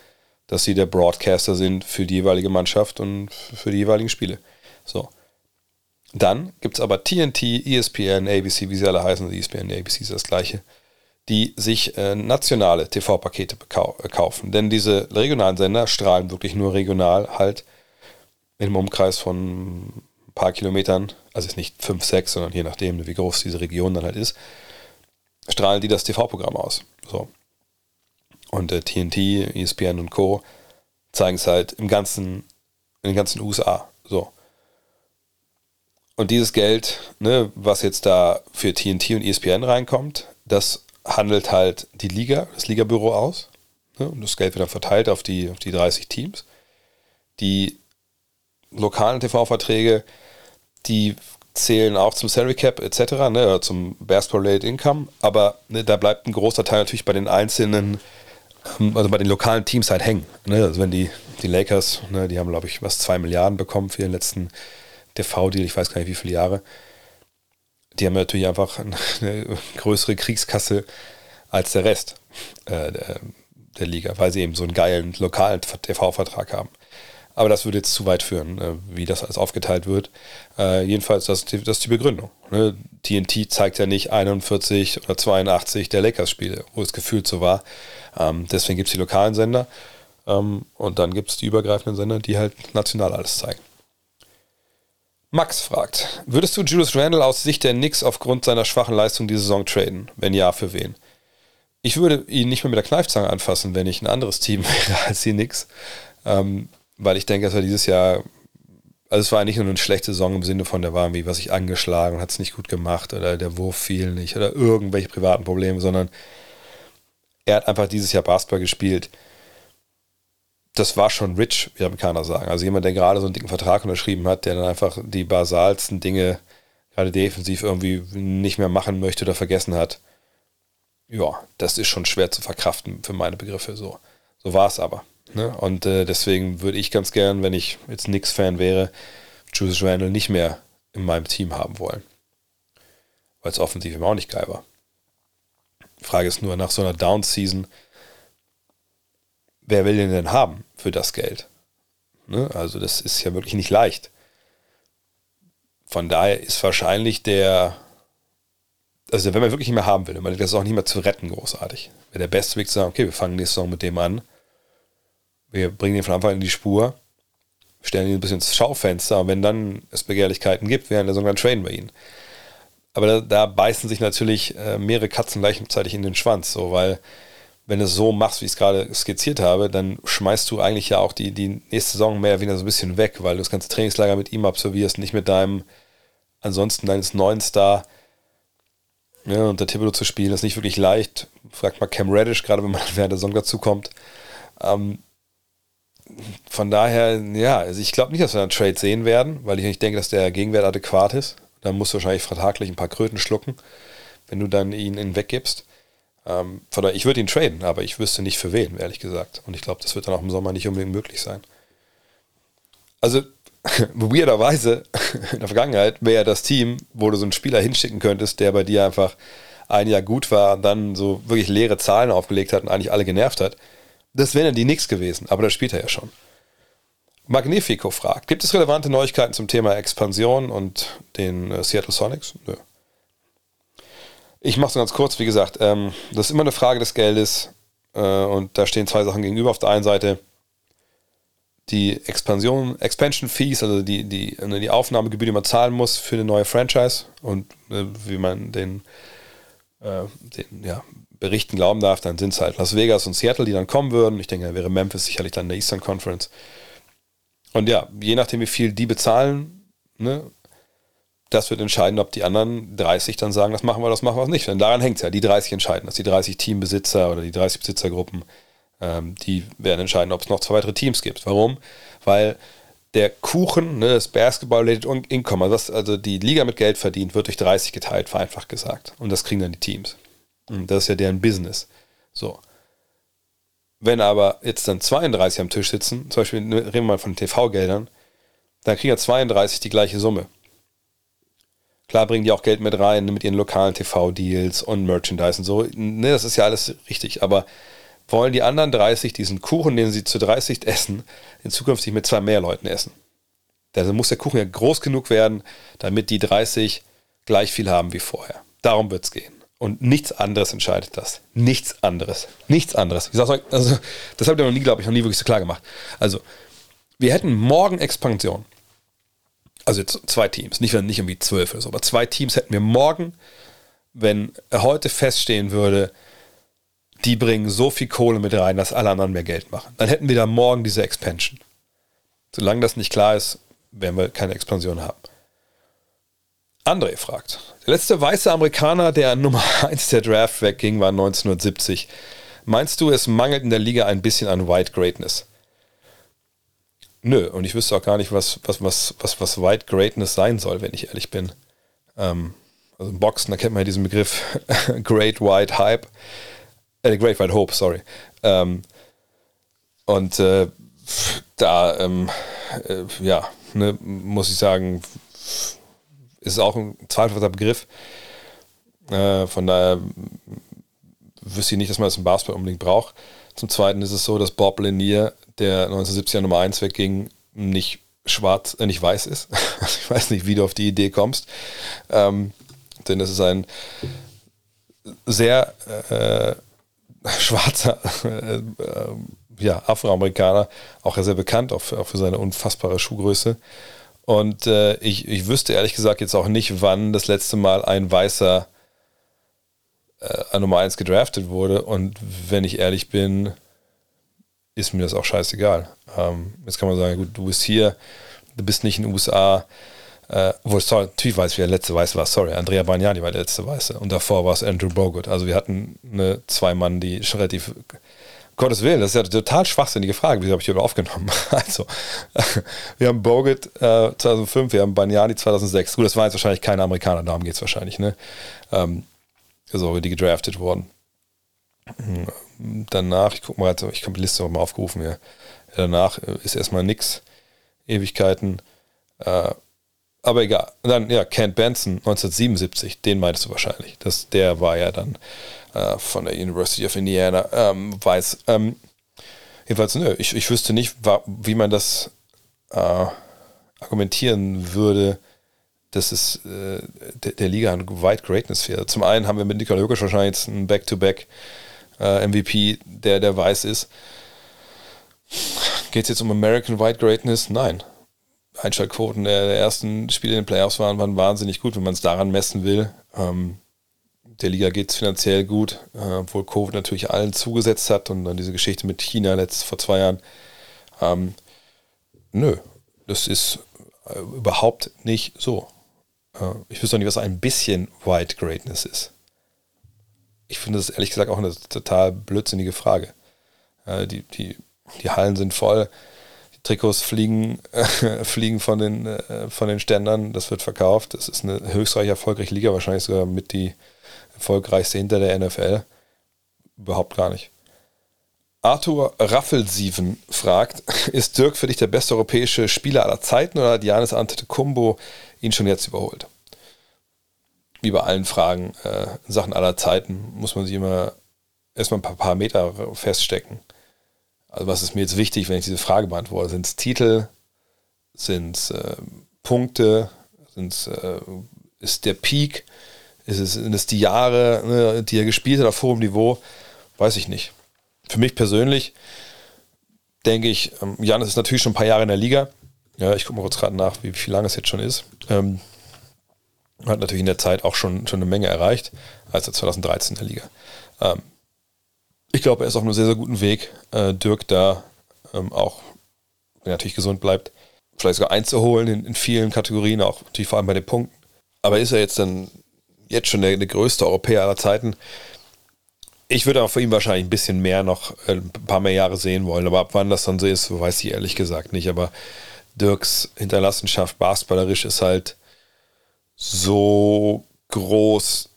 dass sie der Broadcaster sind für die jeweilige Mannschaft und für die jeweiligen Spiele. So. Dann gibt es aber TNT, ESPN, ABC, wie sie alle heißen, ESPN, ABC ist das gleiche, die sich äh, nationale TV-Pakete äh, kaufen. Denn diese regionalen Sender strahlen wirklich nur regional halt in einem Umkreis von ein paar Kilometern, also ist nicht 5, 6, sondern je nachdem, wie groß diese Region dann halt ist, strahlen die das TV-Programm aus. So. Und äh, TNT, ESPN und Co. zeigen es halt im ganzen, in den ganzen USA. So. Und dieses Geld, ne, was jetzt da für TNT und ESPN reinkommt, das handelt halt die Liga, das Ligabüro aus. Ne, und das Geld wird dann verteilt auf die, auf die 30 Teams. Die lokalen TV-Verträge, die zählen auch zum Salary Cap etc., ne, zum Basketball-Related Income, aber ne, da bleibt ein großer Teil natürlich bei den einzelnen, ähm, also bei den lokalen Teams halt hängen. Ne? Also wenn die, die Lakers, ne, die haben glaube ich was, zwei Milliarden bekommen für den letzten TV-Deal, ich weiß gar nicht wie viele Jahre, die haben natürlich einfach eine größere Kriegskasse als der Rest äh, der, der, Liga, weil sie eben so einen geilen lokalen TV-Vertrag haben. Aber das würde jetzt zu weit führen, äh, wie das alles aufgeteilt wird. Äh, jedenfalls, das, das ist die Begründung. Ne? TNT zeigt ja nicht 41 oder 82 der Lakers-Spiele, wo es gefühlt so war. Ähm, deswegen gibt es die lokalen Sender ähm, und dann gibt es die übergreifenden Sender, die halt national alles zeigen. Max fragt, würdest du Julius Randle aus Sicht der Knicks aufgrund seiner schwachen Leistung die Saison traden? Wenn ja, für wen? Ich würde ihn nicht mehr mit der Kneifzange anfassen, wenn ich ein anderes Team wäre als die Knicks. Ähm, weil ich denke, dass er dieses Jahr, also es war nicht nur eine schlechte Saison im Sinne von, der war irgendwie, was ich angeschlagen, hat es nicht gut gemacht oder der Wurf fiel nicht oder irgendwelche privaten Probleme, sondern er hat einfach dieses Jahr Basketball gespielt, das war schon rich, wie Amerikaner sagen. Also jemand, der gerade so einen dicken Vertrag unterschrieben hat, der dann einfach die basalsten Dinge gerade defensiv irgendwie nicht mehr machen möchte oder vergessen hat. Ja, das ist schon schwer zu verkraften für meine Begriffe. So, so war es aber. Ne? Und äh, deswegen würde ich ganz gern, wenn ich jetzt Knicks-Fan wäre, Julius Randle nicht mehr in meinem Team haben wollen. Weil es offensiv immer auch nicht geil war. Frage ist nur, nach so einer Down-Season, wer will den denn haben für das Geld? Ne? Also das ist ja wirklich nicht leicht. Von daher ist wahrscheinlich der, also wenn man wirklich nicht mehr haben will, man das auch nicht mehr zu retten großartig. Wäre der beste Weg zu sagen, okay, wir fangen nächste Saison mit dem an, wir bringen ihn von Anfang an in die Spur, stellen ihn ein bisschen ins Schaufenster und wenn dann es Begehrlichkeiten gibt, während der Saison, dann trainen wir ihn. Aber da, da beißen sich natürlich äh, mehrere Katzen gleichzeitig in den Schwanz, so, weil wenn du es so machst, wie ich es gerade skizziert habe, dann schmeißt du eigentlich ja auch die, die nächste Saison mehr oder weniger so ein bisschen weg, weil du das ganze Trainingslager mit ihm absolvierst, nicht mit deinem, ansonsten deines neuen Star. Ja, unter Thibodeau zu spielen ist nicht wirklich leicht. Fragt mal Cam Reddish, gerade wenn man während der Saison dazu kommt. Ähm, von daher, ja, also ich glaube nicht, dass wir einen Trade sehen werden, weil ich nicht denke, dass der Gegenwert adäquat ist. Dann musst du wahrscheinlich vertraglich ein paar Kröten schlucken, wenn du dann ihn, ihn weggibst. Ähm, von daher, ich würde ihn traden, aber ich wüsste nicht für wen, ehrlich gesagt. Und ich glaube, das wird dann auch im Sommer nicht unbedingt möglich sein. Also, weirderweise, in der Vergangenheit wäre ja das Team, wo du so einen Spieler hinschicken könntest, der bei dir einfach ein Jahr gut war und dann so wirklich leere Zahlen aufgelegt hat und eigentlich alle genervt hat. Das wären die nix gewesen, aber das spielt er ja schon. Magnifico fragt, gibt es relevante Neuigkeiten zum Thema Expansion und den äh, Seattle Sonics? Nö. Ich mache es ganz kurz, wie gesagt, ähm, das ist immer eine Frage des Geldes äh, und da stehen zwei Sachen gegenüber. Auf der einen Seite die Expansion, Expansion Fees, also die, die, ne, die Aufnahmegebühr, die man zahlen muss für eine neue Franchise und äh, wie man den, äh, den ja, Berichten glauben darf, dann sind es halt Las Vegas und Seattle, die dann kommen würden. Ich denke, da wäre Memphis sicherlich dann in der Eastern Conference. Und ja, je nachdem, wie viel die bezahlen, ne, das wird entscheiden, ob die anderen 30 dann sagen, das machen wir, das machen wir nicht. Denn daran hängt es ja. Die 30 entscheiden, dass die 30 Teambesitzer oder die 30 Besitzergruppen ähm, die werden entscheiden, ob es noch zwei weitere Teams gibt. Warum? Weil der Kuchen, ne, das Basketball-Related Income, also, was, also die Liga mit Geld verdient, wird durch 30 geteilt, vereinfacht gesagt. Und das kriegen dann die Teams. Und das ist ja deren Business. So. Wenn aber jetzt dann 32 am Tisch sitzen, zum Beispiel ne, reden wir mal von TV-Geldern, dann kriegen ja 32 die gleiche Summe. Klar bringen die auch Geld mit rein mit ihren lokalen TV-Deals und Merchandise und so. Ne, das ist ja alles richtig, aber wollen die anderen 30 diesen Kuchen, den sie zu 30 essen, in Zukunft mit zwei mehr Leuten essen. Also muss der Kuchen ja groß genug werden, damit die 30 gleich viel haben wie vorher. Darum wird es gehen. Und nichts anderes entscheidet das. Nichts anderes. Nichts anderes. Ich sag's euch, also, das habt ihr noch nie, glaube ich, noch nie wirklich so klar gemacht. Also, wir hätten morgen Expansion. Also jetzt zwei Teams, nicht, nicht irgendwie zwölf oder so, aber zwei Teams hätten wir morgen, wenn heute feststehen würde, die bringen so viel Kohle mit rein, dass alle anderen mehr Geld machen. Dann hätten wir da morgen diese Expansion. Solange das nicht klar ist, werden wir keine Expansion haben. André fragt, der letzte weiße Amerikaner, der an Nummer 1 der Draft wegging, war 1970. Meinst du, es mangelt in der Liga ein bisschen an White Greatness? Nö, und ich wüsste auch gar nicht, was, was, was, was, was White Greatness sein soll, wenn ich ehrlich bin. Ähm, also im Boxen, da kennt man ja diesen Begriff Great White Hype. Äh, Great White Hope, sorry. Ähm, und äh, da, ähm, äh, ja, ne, muss ich sagen, ist auch ein zweifelhafter Begriff. Äh, von daher wüsste ich nicht, dass man das im Basketball unbedingt braucht. Zum Zweiten ist es so, dass Bob Lanier, der 1970er Nummer 1 wegging, nicht schwarz, äh, nicht weiß ist. ich weiß nicht, wie du auf die Idee kommst. Ähm, denn das ist ein sehr äh, schwarzer äh, äh, ja, Afroamerikaner, auch sehr bekannt, auch für, auch für seine unfassbare Schuhgröße. Und äh, ich, ich wüsste ehrlich gesagt jetzt auch nicht, wann das letzte Mal ein Weißer äh, Nummer 1 gedraftet wurde. Und wenn ich ehrlich bin, ist mir das auch scheißegal. Ähm, jetzt kann man sagen, gut, du bist hier, du bist nicht in den USA, äh, wohl, sorry, natürlich weiß, wer der letzte Weiße war. Sorry, Andrea Bagnani war der letzte Weiße. Und davor war es Andrew Bogut. Also wir hatten eine, zwei Mann, die schon relativ. Gottes Willen, das ist ja eine total schwachsinnige Frage. Wieso habe ich die aufgenommen? Also, wir haben Bogut äh, 2005, wir haben Bagnani 2006. Gut, das war jetzt wahrscheinlich keine Amerikaner, darum geht es wahrscheinlich, ne? Ähm, also, die gedraftet wurden. Danach, ich gucke mal, also ich habe die Liste auch mal aufgerufen hier. Danach äh, ist erstmal nichts. Ewigkeiten. Äh, aber egal. Dann, ja, Kent Benson, 1977, den meintest du wahrscheinlich. Das, der war ja dann äh, von der University of Indiana, ähm, weiß. Ähm, jedenfalls, nö, ich, ich wüsste nicht, wie man das äh, argumentieren würde, dass es äh, der, der, Liga ein White Greatness wäre. Zum einen haben wir mit Nikola Jokic wahrscheinlich jetzt einen Back-to-Back äh, MVP, der, der weiß ist. Geht es jetzt um American White Greatness? Nein. Einschaltquoten der, ersten Spiele in den Playoffs waren, waren wahnsinnig gut, wenn man es daran messen will. Ähm, der Liga geht es finanziell gut, äh, obwohl Covid natürlich allen zugesetzt hat und dann diese Geschichte mit China letzt vor zwei Jahren. Ähm, nö, das ist äh, überhaupt nicht so. Äh, ich wüsste auch nicht, was ein bisschen White Greatness ist. Ich finde das ehrlich gesagt auch eine total blödsinnige Frage. Äh, die, die, die Hallen sind voll, die Trikots fliegen, äh, fliegen von den, äh, von den Ständern, das wird verkauft. Es ist eine höchstreich erfolgreiche Liga, wahrscheinlich sogar mit die erfolgreichste hinter der NFL. Überhaupt gar nicht. Arthur Raffelsieven fragt, ist Dirk für dich der beste europäische Spieler aller Zeiten oder hat Janis Antetokounmpo ihn schon jetzt überholt? Wie bei allen Fragen äh, Sachen aller Zeiten muss man sich immer erstmal ein paar, paar Meter feststecken. Also was ist mir jetzt wichtig, wenn ich diese Frage beantworte? Sind es Titel? Sind es äh, Punkte? Sind's, äh, ist der Peak? Ist es, sind es die Jahre, ne, die er gespielt hat auf hohem Niveau? Weiß ich nicht. Für mich persönlich denke ich, ähm, Janis ist natürlich schon ein paar Jahre in der Liga. Ja, ich gucke mal kurz gerade nach, wie, wie lange es jetzt schon ist. Ähm, hat natürlich in der Zeit auch schon, schon eine Menge erreicht, als er 2013 in der Liga. Ähm, ich glaube, er ist auf einem sehr, sehr guten Weg, äh, Dirk da ähm, auch, wenn er natürlich gesund bleibt, vielleicht sogar einzuholen in, in, vielen Kategorien, auch natürlich vor allem bei den Punkten. Aber ist er jetzt dann jetzt schon der, der größte Europäer aller Zeiten? Ich würde auch für ihn wahrscheinlich ein bisschen mehr noch, äh, ein paar mehr Jahre sehen wollen. Aber ab wann das dann so ist, weiß ich ehrlich gesagt nicht. Aber Dirks Hinterlassenschaft basketballerisch ist halt so groß,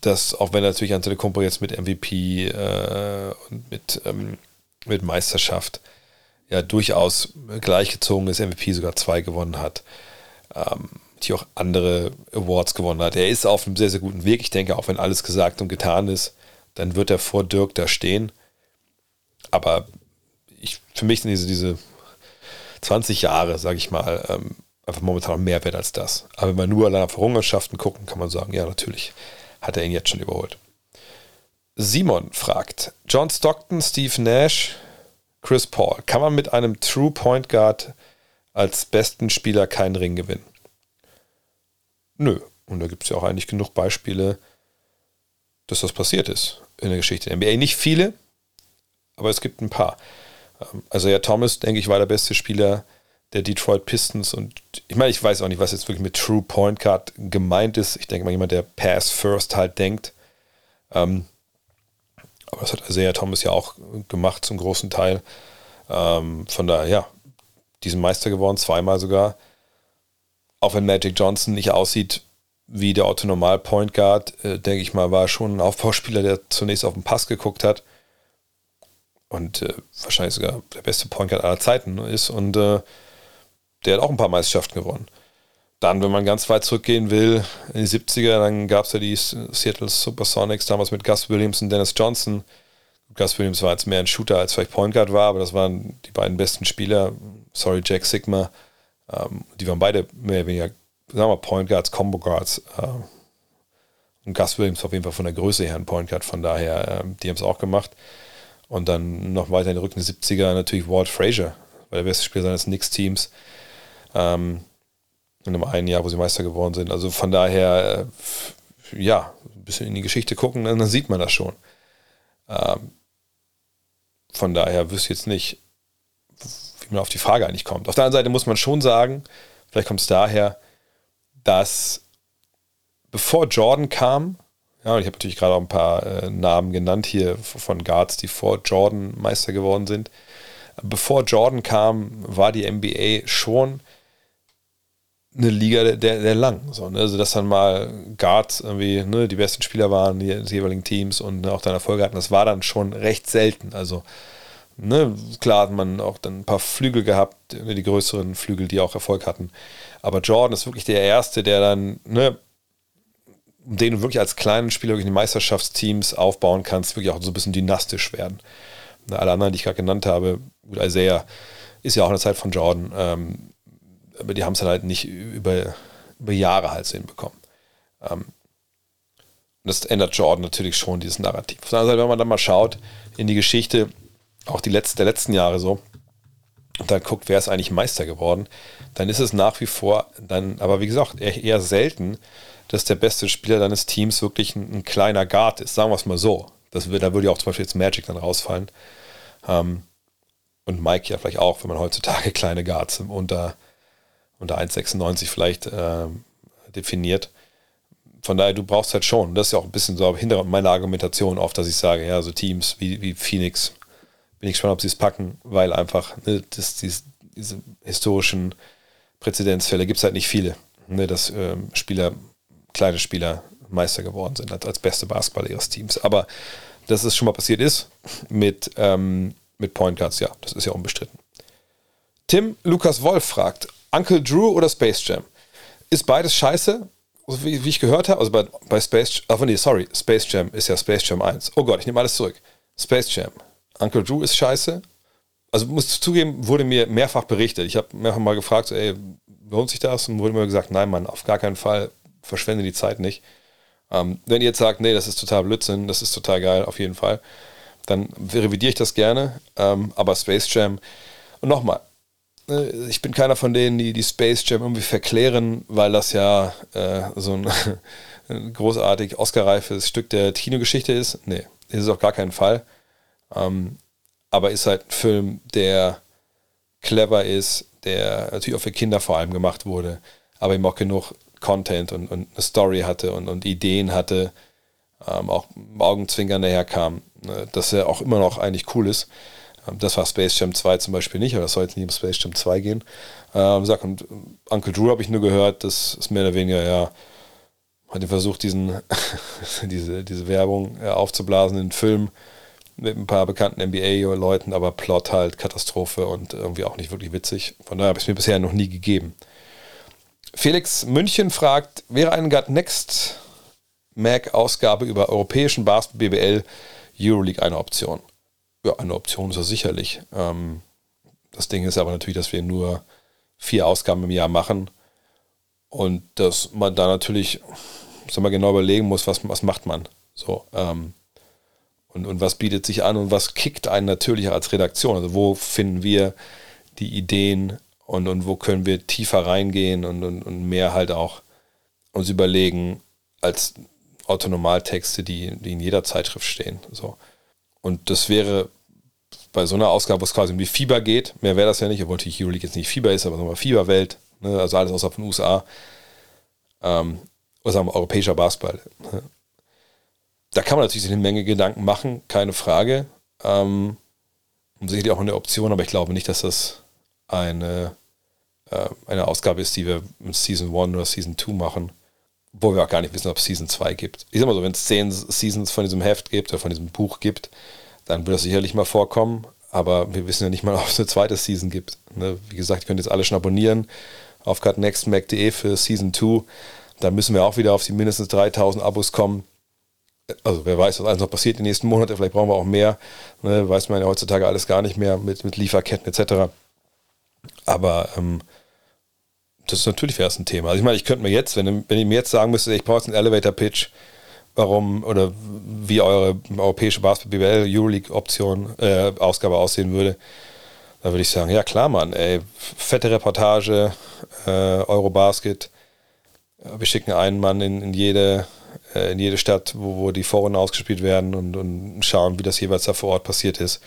dass auch wenn natürlich Antetokounmpo jetzt mit MVP äh, und mit, ähm, mit Meisterschaft ja durchaus gleichgezogen ist, MVP sogar zwei gewonnen hat, ähm, die auch andere Awards gewonnen hat. Er ist auf einem sehr, sehr guten Weg. Ich denke, auch wenn alles gesagt und getan ist, dann wird er vor Dirk da stehen. Aber ich, für mich sind diese, diese 20 Jahre, sage ich mal, ähm, einfach momentan mehr wert als das. Aber wenn man nur allein auf Errungenschaften gucken, kann man sagen, ja, natürlich hat er ihn jetzt schon überholt. Simon fragt, John Stockton, Steve Nash, Chris Paul, kann man mit einem True Point Guard als besten Spieler keinen Ring gewinnen? Nö. Und da gibt es ja auch eigentlich genug Beispiele, dass das passiert ist in der Geschichte der NBA. Nicht viele, aber es gibt ein paar. Ähm, also ja, Thomas, denke ich, war der beste Spieler der Detroit Pistons und ich meine, ich weiß auch nicht, was jetzt wirklich mit True Point Guard gemeint ist. Ich denke mal jemand, der Pass First halt denkt. Ähm, aber das hat Isaiah Thomas ja auch gemacht zum großen Teil. Ähm, von daher, ja, diesen Meister geworden, zweimal sogar. Auch wenn Magic Johnson nicht aussieht wie der Autonormal Point Guard, äh, denke ich mal, war schon ein Aufbauspieler, der zunächst auf den Pass geguckt hat und äh, wahrscheinlich sogar der beste Point Guard aller Zeiten ist und äh, der hat auch ein paar Meisterschaften gewonnen. Dann, wenn man ganz weit zurückgehen will, in die 70er, dann gab es ja die Seattle Supersonics, damals mit Gus Williams und Dennis Johnson. Gus Williams war jetzt mehr ein Shooter, als vielleicht Point Guard war, aber das waren die beiden besten Spieler. Sorry, Jack Sigma. Ähm, die waren beide mehr oder weniger, sagen wir, Point Guards, Combo Guards. Äh, und Gus Williams auf jeden Fall von der Größe her ein Point Guard, von daher, äh, die haben es auch gemacht. Und dann noch weiter in den Rücken der 70er natürlich Walt Frazier, war der beste Spieler seines Knicks-Teams. Ähm, in einem einen Jahr, wo sie Meister geworden sind. Also von daher, äh, ja, ein bisschen in die Geschichte gucken, dann sieht man das schon. Ähm, von daher wüsste ich jetzt nicht, wie man auf die Frage eigentlich kommt. Auf der anderen Seite muss man schon sagen, vielleicht kommt es daher, dass bevor Jordan kam, ja, ich habe natürlich gerade auch ein paar äh, Namen genannt hier von Guards, die vor Jordan Meister geworden sind. Bevor Jordan kam, war die NBA schon eine Liga der, der, der lang. So, ne? Also, dass dann mal Guards irgendwie ne, die besten Spieler waren, die, die jeweiligen Teams und auch dann Erfolge hatten, das war dann schon recht selten. Also, ne, klar hat man auch dann ein paar Flügel gehabt, ne, die größeren Flügel, die auch Erfolg hatten. Aber Jordan ist wirklich der Erste, der dann, ne, den du wirklich als kleinen Spieler wirklich die Meisterschaftsteams aufbauen kannst, wirklich auch so ein bisschen dynastisch werden. Alle anderen, die ich gerade genannt habe, gut, Isaiah ist ja auch eine Zeit von Jordan. Ähm, aber die haben es halt nicht über, über Jahre halt so hinbekommen. Ähm, das ändert Jordan natürlich schon, dieses Narrativ. Auf der anderen Seite, wenn man dann mal schaut in die Geschichte, auch die letzte, der letzten Jahre so, und dann guckt, wer ist eigentlich Meister geworden, dann ist es nach wie vor, dann, aber wie gesagt, eher, eher selten, dass der beste Spieler deines Teams wirklich ein, ein kleiner Guard ist. Sagen wir es mal so. Das, da würde ja auch zum Beispiel jetzt Magic dann rausfallen. Ähm, und Mike ja vielleicht auch, wenn man heutzutage kleine Guards unter unter 1,96 vielleicht äh, definiert. von daher, du brauchst halt schon. Das ist ja auch ein bisschen so hinter meiner Argumentation oft, dass ich sage, ja, so Teams wie, wie Phoenix, bin ich gespannt, ob sie es packen, weil einfach ne, das, dies, diese historischen Präzedenzfälle gibt es halt nicht viele, ne, dass ähm, Spieler, kleine Spieler Meister geworden sind als, als beste Basketballer ihres Teams. Aber dass es schon mal passiert ist mit, ähm, mit Point Guards, ja, das ist ja unbestritten. Tim Lukas Wolf fragt, Uncle Drew oder Space Jam? Ist beides scheiße? Wie, wie, ich gehört habe, also bei, bei Space, ach nee, sorry, Space Jam ist ja Space Jam 1. Oh Gott, ich nehme alles zurück. Space Jam. Uncle Drew ist scheiße. Also muss zugeben, wurde mir mehrfach berichtet. Ich habe mehrfach mal gefragt, so, ey, lohnt sich das? Und wurde mir gesagt, nein, Mann, auf gar keinen Fall, verschwende die Zeit nicht. Ähm, wenn ihr jetzt sagt, nee, das ist total Blödsinn, das ist total geil, auf jeden Fall, dann revidiere ich das gerne. Ähm, aber Space Jam, und nochmal, ich bin keiner von denen, die die Space Jam irgendwie verklären, weil das ja äh, so ein, ein großartig Oscar-reifes Stück der Kinogeschichte ist. Nee, ist es auf gar keinen Fall. Ähm, aber ist halt ein Film, der clever ist, der natürlich auch für Kinder vor allem gemacht wurde, aber eben auch genug Content und, und eine Story hatte und, und Ideen hatte, ähm, auch Augenzwinkern daherkam, ne, dass er auch immer noch eigentlich cool ist. Ähm, das war Space Jam 2 zum Beispiel nicht, aber das soll jetzt nicht um Space Jam 2 gehen. Ähm, sag, und Uncle Drew habe ich nur gehört, das ist mehr oder weniger, ja, hat versucht, diesen, diese, diese Werbung äh, aufzublasen in Film mit ein paar bekannten NBA-Leuten, aber Plot halt Katastrophe und irgendwie auch nicht wirklich witzig. Von daher habe ich es mir bisher noch nie gegeben. Felix München fragt, wäre eine Gut Next Mac-Ausgabe über europäischen Basketball BBL Euroleague eine Option? Ja, eine Option ist er sicherlich. Ähm, das Ding ist aber natürlich, dass wir nur vier Ausgaben im Jahr machen und dass man da natürlich sagen wir, genau überlegen muss, was, was macht man. So, ähm, und, und was bietet sich an und was kickt einen natürlich als Redaktion. Also wo finden wir die Ideen und, und wo können wir tiefer reingehen und, und, und mehr halt auch uns überlegen als Autonomaltexte, die, die in jeder Zeitschrift stehen. So. Und das wäre bei so einer Ausgabe, wo es quasi um die Fieber geht, mehr wäre das ja nicht, obwohl die Euroleague jetzt nicht Fieber ist, aber nochmal Fieberwelt, ne, also alles außer von den USA, ähm, oder sagen wir europäischer Basketball. Ne. Da kann man natürlich eine Menge Gedanken machen, keine Frage. Ähm, sicherlich auch eine Option, aber ich glaube nicht, dass das eine, äh, eine Ausgabe ist, die wir mit Season 1 oder Season 2 machen, wo wir auch gar nicht wissen, ob es Season 2 gibt. Ich sag mal so, wenn es zehn Seasons von diesem Heft gibt oder von diesem Buch gibt, dann wird das sicherlich mal vorkommen, aber wir wissen ja nicht mal, ob es eine zweite Season gibt. Ne? Wie gesagt, ihr könnt jetzt alle schon abonnieren auf cutnextmac.de für Season 2. Dann müssen wir auch wieder auf die mindestens 3000 Abos kommen also wer weiß, was alles noch passiert in den nächsten Monaten, vielleicht brauchen wir auch mehr. Ne, weiß man ja heutzutage alles gar nicht mehr mit, mit Lieferketten etc. Aber ähm, das ist natürlich es ein Thema. Also ich meine, ich könnte mir jetzt, wenn, wenn ich mir jetzt sagen müsste, ich brauche jetzt einen Elevator-Pitch, warum oder wie eure europäische Basketball Euroleague Option äh, Ausgabe aussehen würde, dann würde ich sagen, ja klar, Mann, ey, fette Reportage, äh, Eurobasket, wir schicken einen Mann in, in jede äh, in jede Stadt, wo, wo die Vorrunden ausgespielt werden und, und schauen, wie das jeweils da vor Ort passiert ist.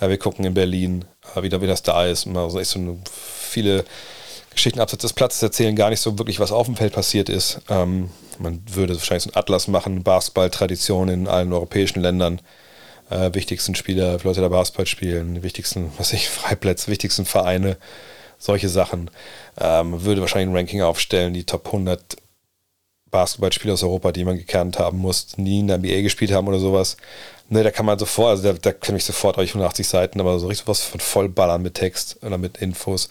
Wir gucken in Berlin, äh, wie, wie das da ist. Also echt so viele Geschichten abseits des Platzes erzählen gar nicht so wirklich, was auf dem Feld passiert ist. Ähm, man würde wahrscheinlich so einen Atlas machen, Basketball-Tradition in allen europäischen Ländern. Äh, wichtigsten Spieler, Leute, die Basketball spielen, die wichtigsten, was ich, Freiplätze, wichtigsten Vereine, solche Sachen. Ähm, würde wahrscheinlich ein Ranking aufstellen, die Top 100 Basketballspieler aus Europa, die man gekannt haben muss, nie in der NBA gespielt haben oder sowas. Ne, da kann man sofort, also da, da kann ich sofort euch 180 Seiten, aber so richtig was von vollballern mit Text oder mit Infos.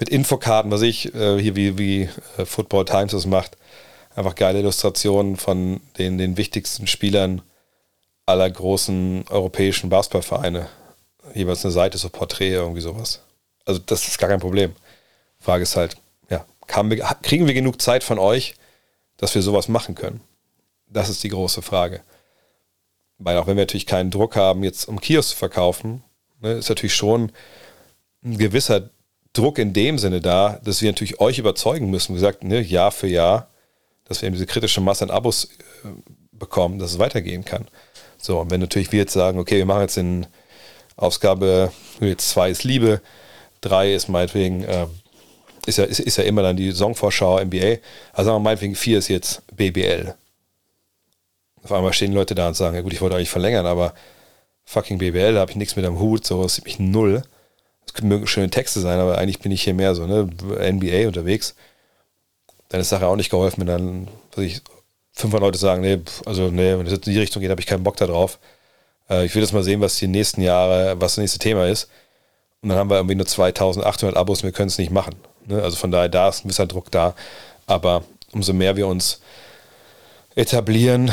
Mit Infokarten, was ich, äh, hier wie, wie äh, Football Times das macht. Einfach geile Illustrationen von den, den wichtigsten Spielern aller großen europäischen Basketballvereine. Jeweils eine Seite, so Porträt, irgendwie sowas. Also das ist gar kein Problem. Frage ist halt, ja, wir, kriegen wir genug Zeit von euch, dass wir sowas machen können? Das ist die große Frage. Weil auch wenn wir natürlich keinen Druck haben, jetzt um Kiosk zu verkaufen, ne, ist natürlich schon ein gewisser Druck in dem Sinne da, dass wir natürlich euch überzeugen müssen, wie gesagt, ne, Jahr für Jahr, dass wir eben diese kritische Masse an Abos äh, bekommen, dass es weitergehen kann. So, und wenn natürlich wir jetzt sagen, okay, wir machen jetzt in Ausgabe, jetzt zwei ist Liebe, drei ist meinetwegen äh, ist ja, ist, ist ja immer dann die Saisonvorschau NBA. Also sagen wir meinetwegen 4 ist jetzt BBL. Auf einmal stehen Leute da und sagen, ja gut, ich wollte eigentlich verlängern, aber fucking BBL, da habe ich nichts mit am Hut, so ist mich null. Das mögen schöne Texte sein, aber eigentlich bin ich hier mehr so, ne, NBA unterwegs. Dann ist Sache auch nicht geholfen, wenn dann, ich, 500 Leute sagen, nee, also nee, wenn jetzt in die Richtung geht, habe ich keinen Bock da drauf. Äh, ich will jetzt mal sehen, was die nächsten Jahre, was das nächste Thema ist. Und dann haben wir irgendwie nur 2800 Abos und wir können es nicht machen. Ne? Also von daher, da ist ein gewisser Druck da. Aber umso mehr wir uns etablieren,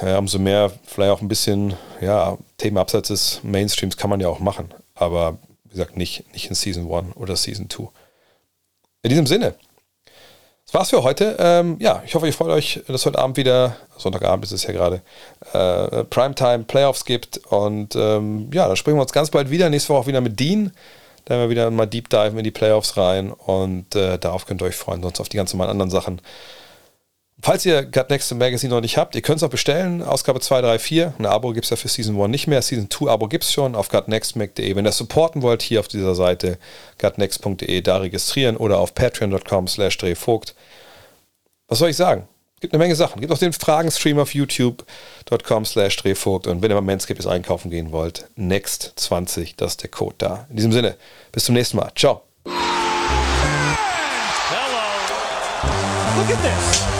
ja, umso mehr vielleicht auch ein bisschen, ja, abseits des Mainstreams kann man ja auch machen. Aber wie gesagt, nicht, nicht in Season 1 oder Season 2. In diesem Sinne, das war's für heute. Ähm, ja, ich hoffe, ihr freut euch, dass heute Abend wieder, Sonntagabend ist es ja gerade, äh, Primetime Playoffs gibt. Und ähm, ja, dann sprechen wir uns ganz bald wieder. Nächste Woche auch wieder mit Dean. Da werden wir wieder mal Deep Dive in die Playoffs rein. Und äh, darauf könnt ihr euch freuen, sonst auf die ganzen anderen Sachen. Falls ihr Gut Next Magazine noch nicht habt, ihr könnt es auch bestellen. Ausgabe 2, 3, 4. Ein Abo gibt es ja für Season 1 nicht mehr. Season 2 Abo gibt es schon auf gutnextmag.de. Wenn ihr das supporten wollt, hier auf dieser Seite gutnext.de da registrieren oder auf patreon.com slash drehvogt. Was soll ich sagen? Gibt eine Menge Sachen. Gibt auch den Fragenstream auf youtube.com slash drehvogt. Und wenn ihr mal Manscaped einkaufen gehen wollt, next20, das ist der Code da. In diesem Sinne, bis zum nächsten Mal. Ciao. Hello. Look at this.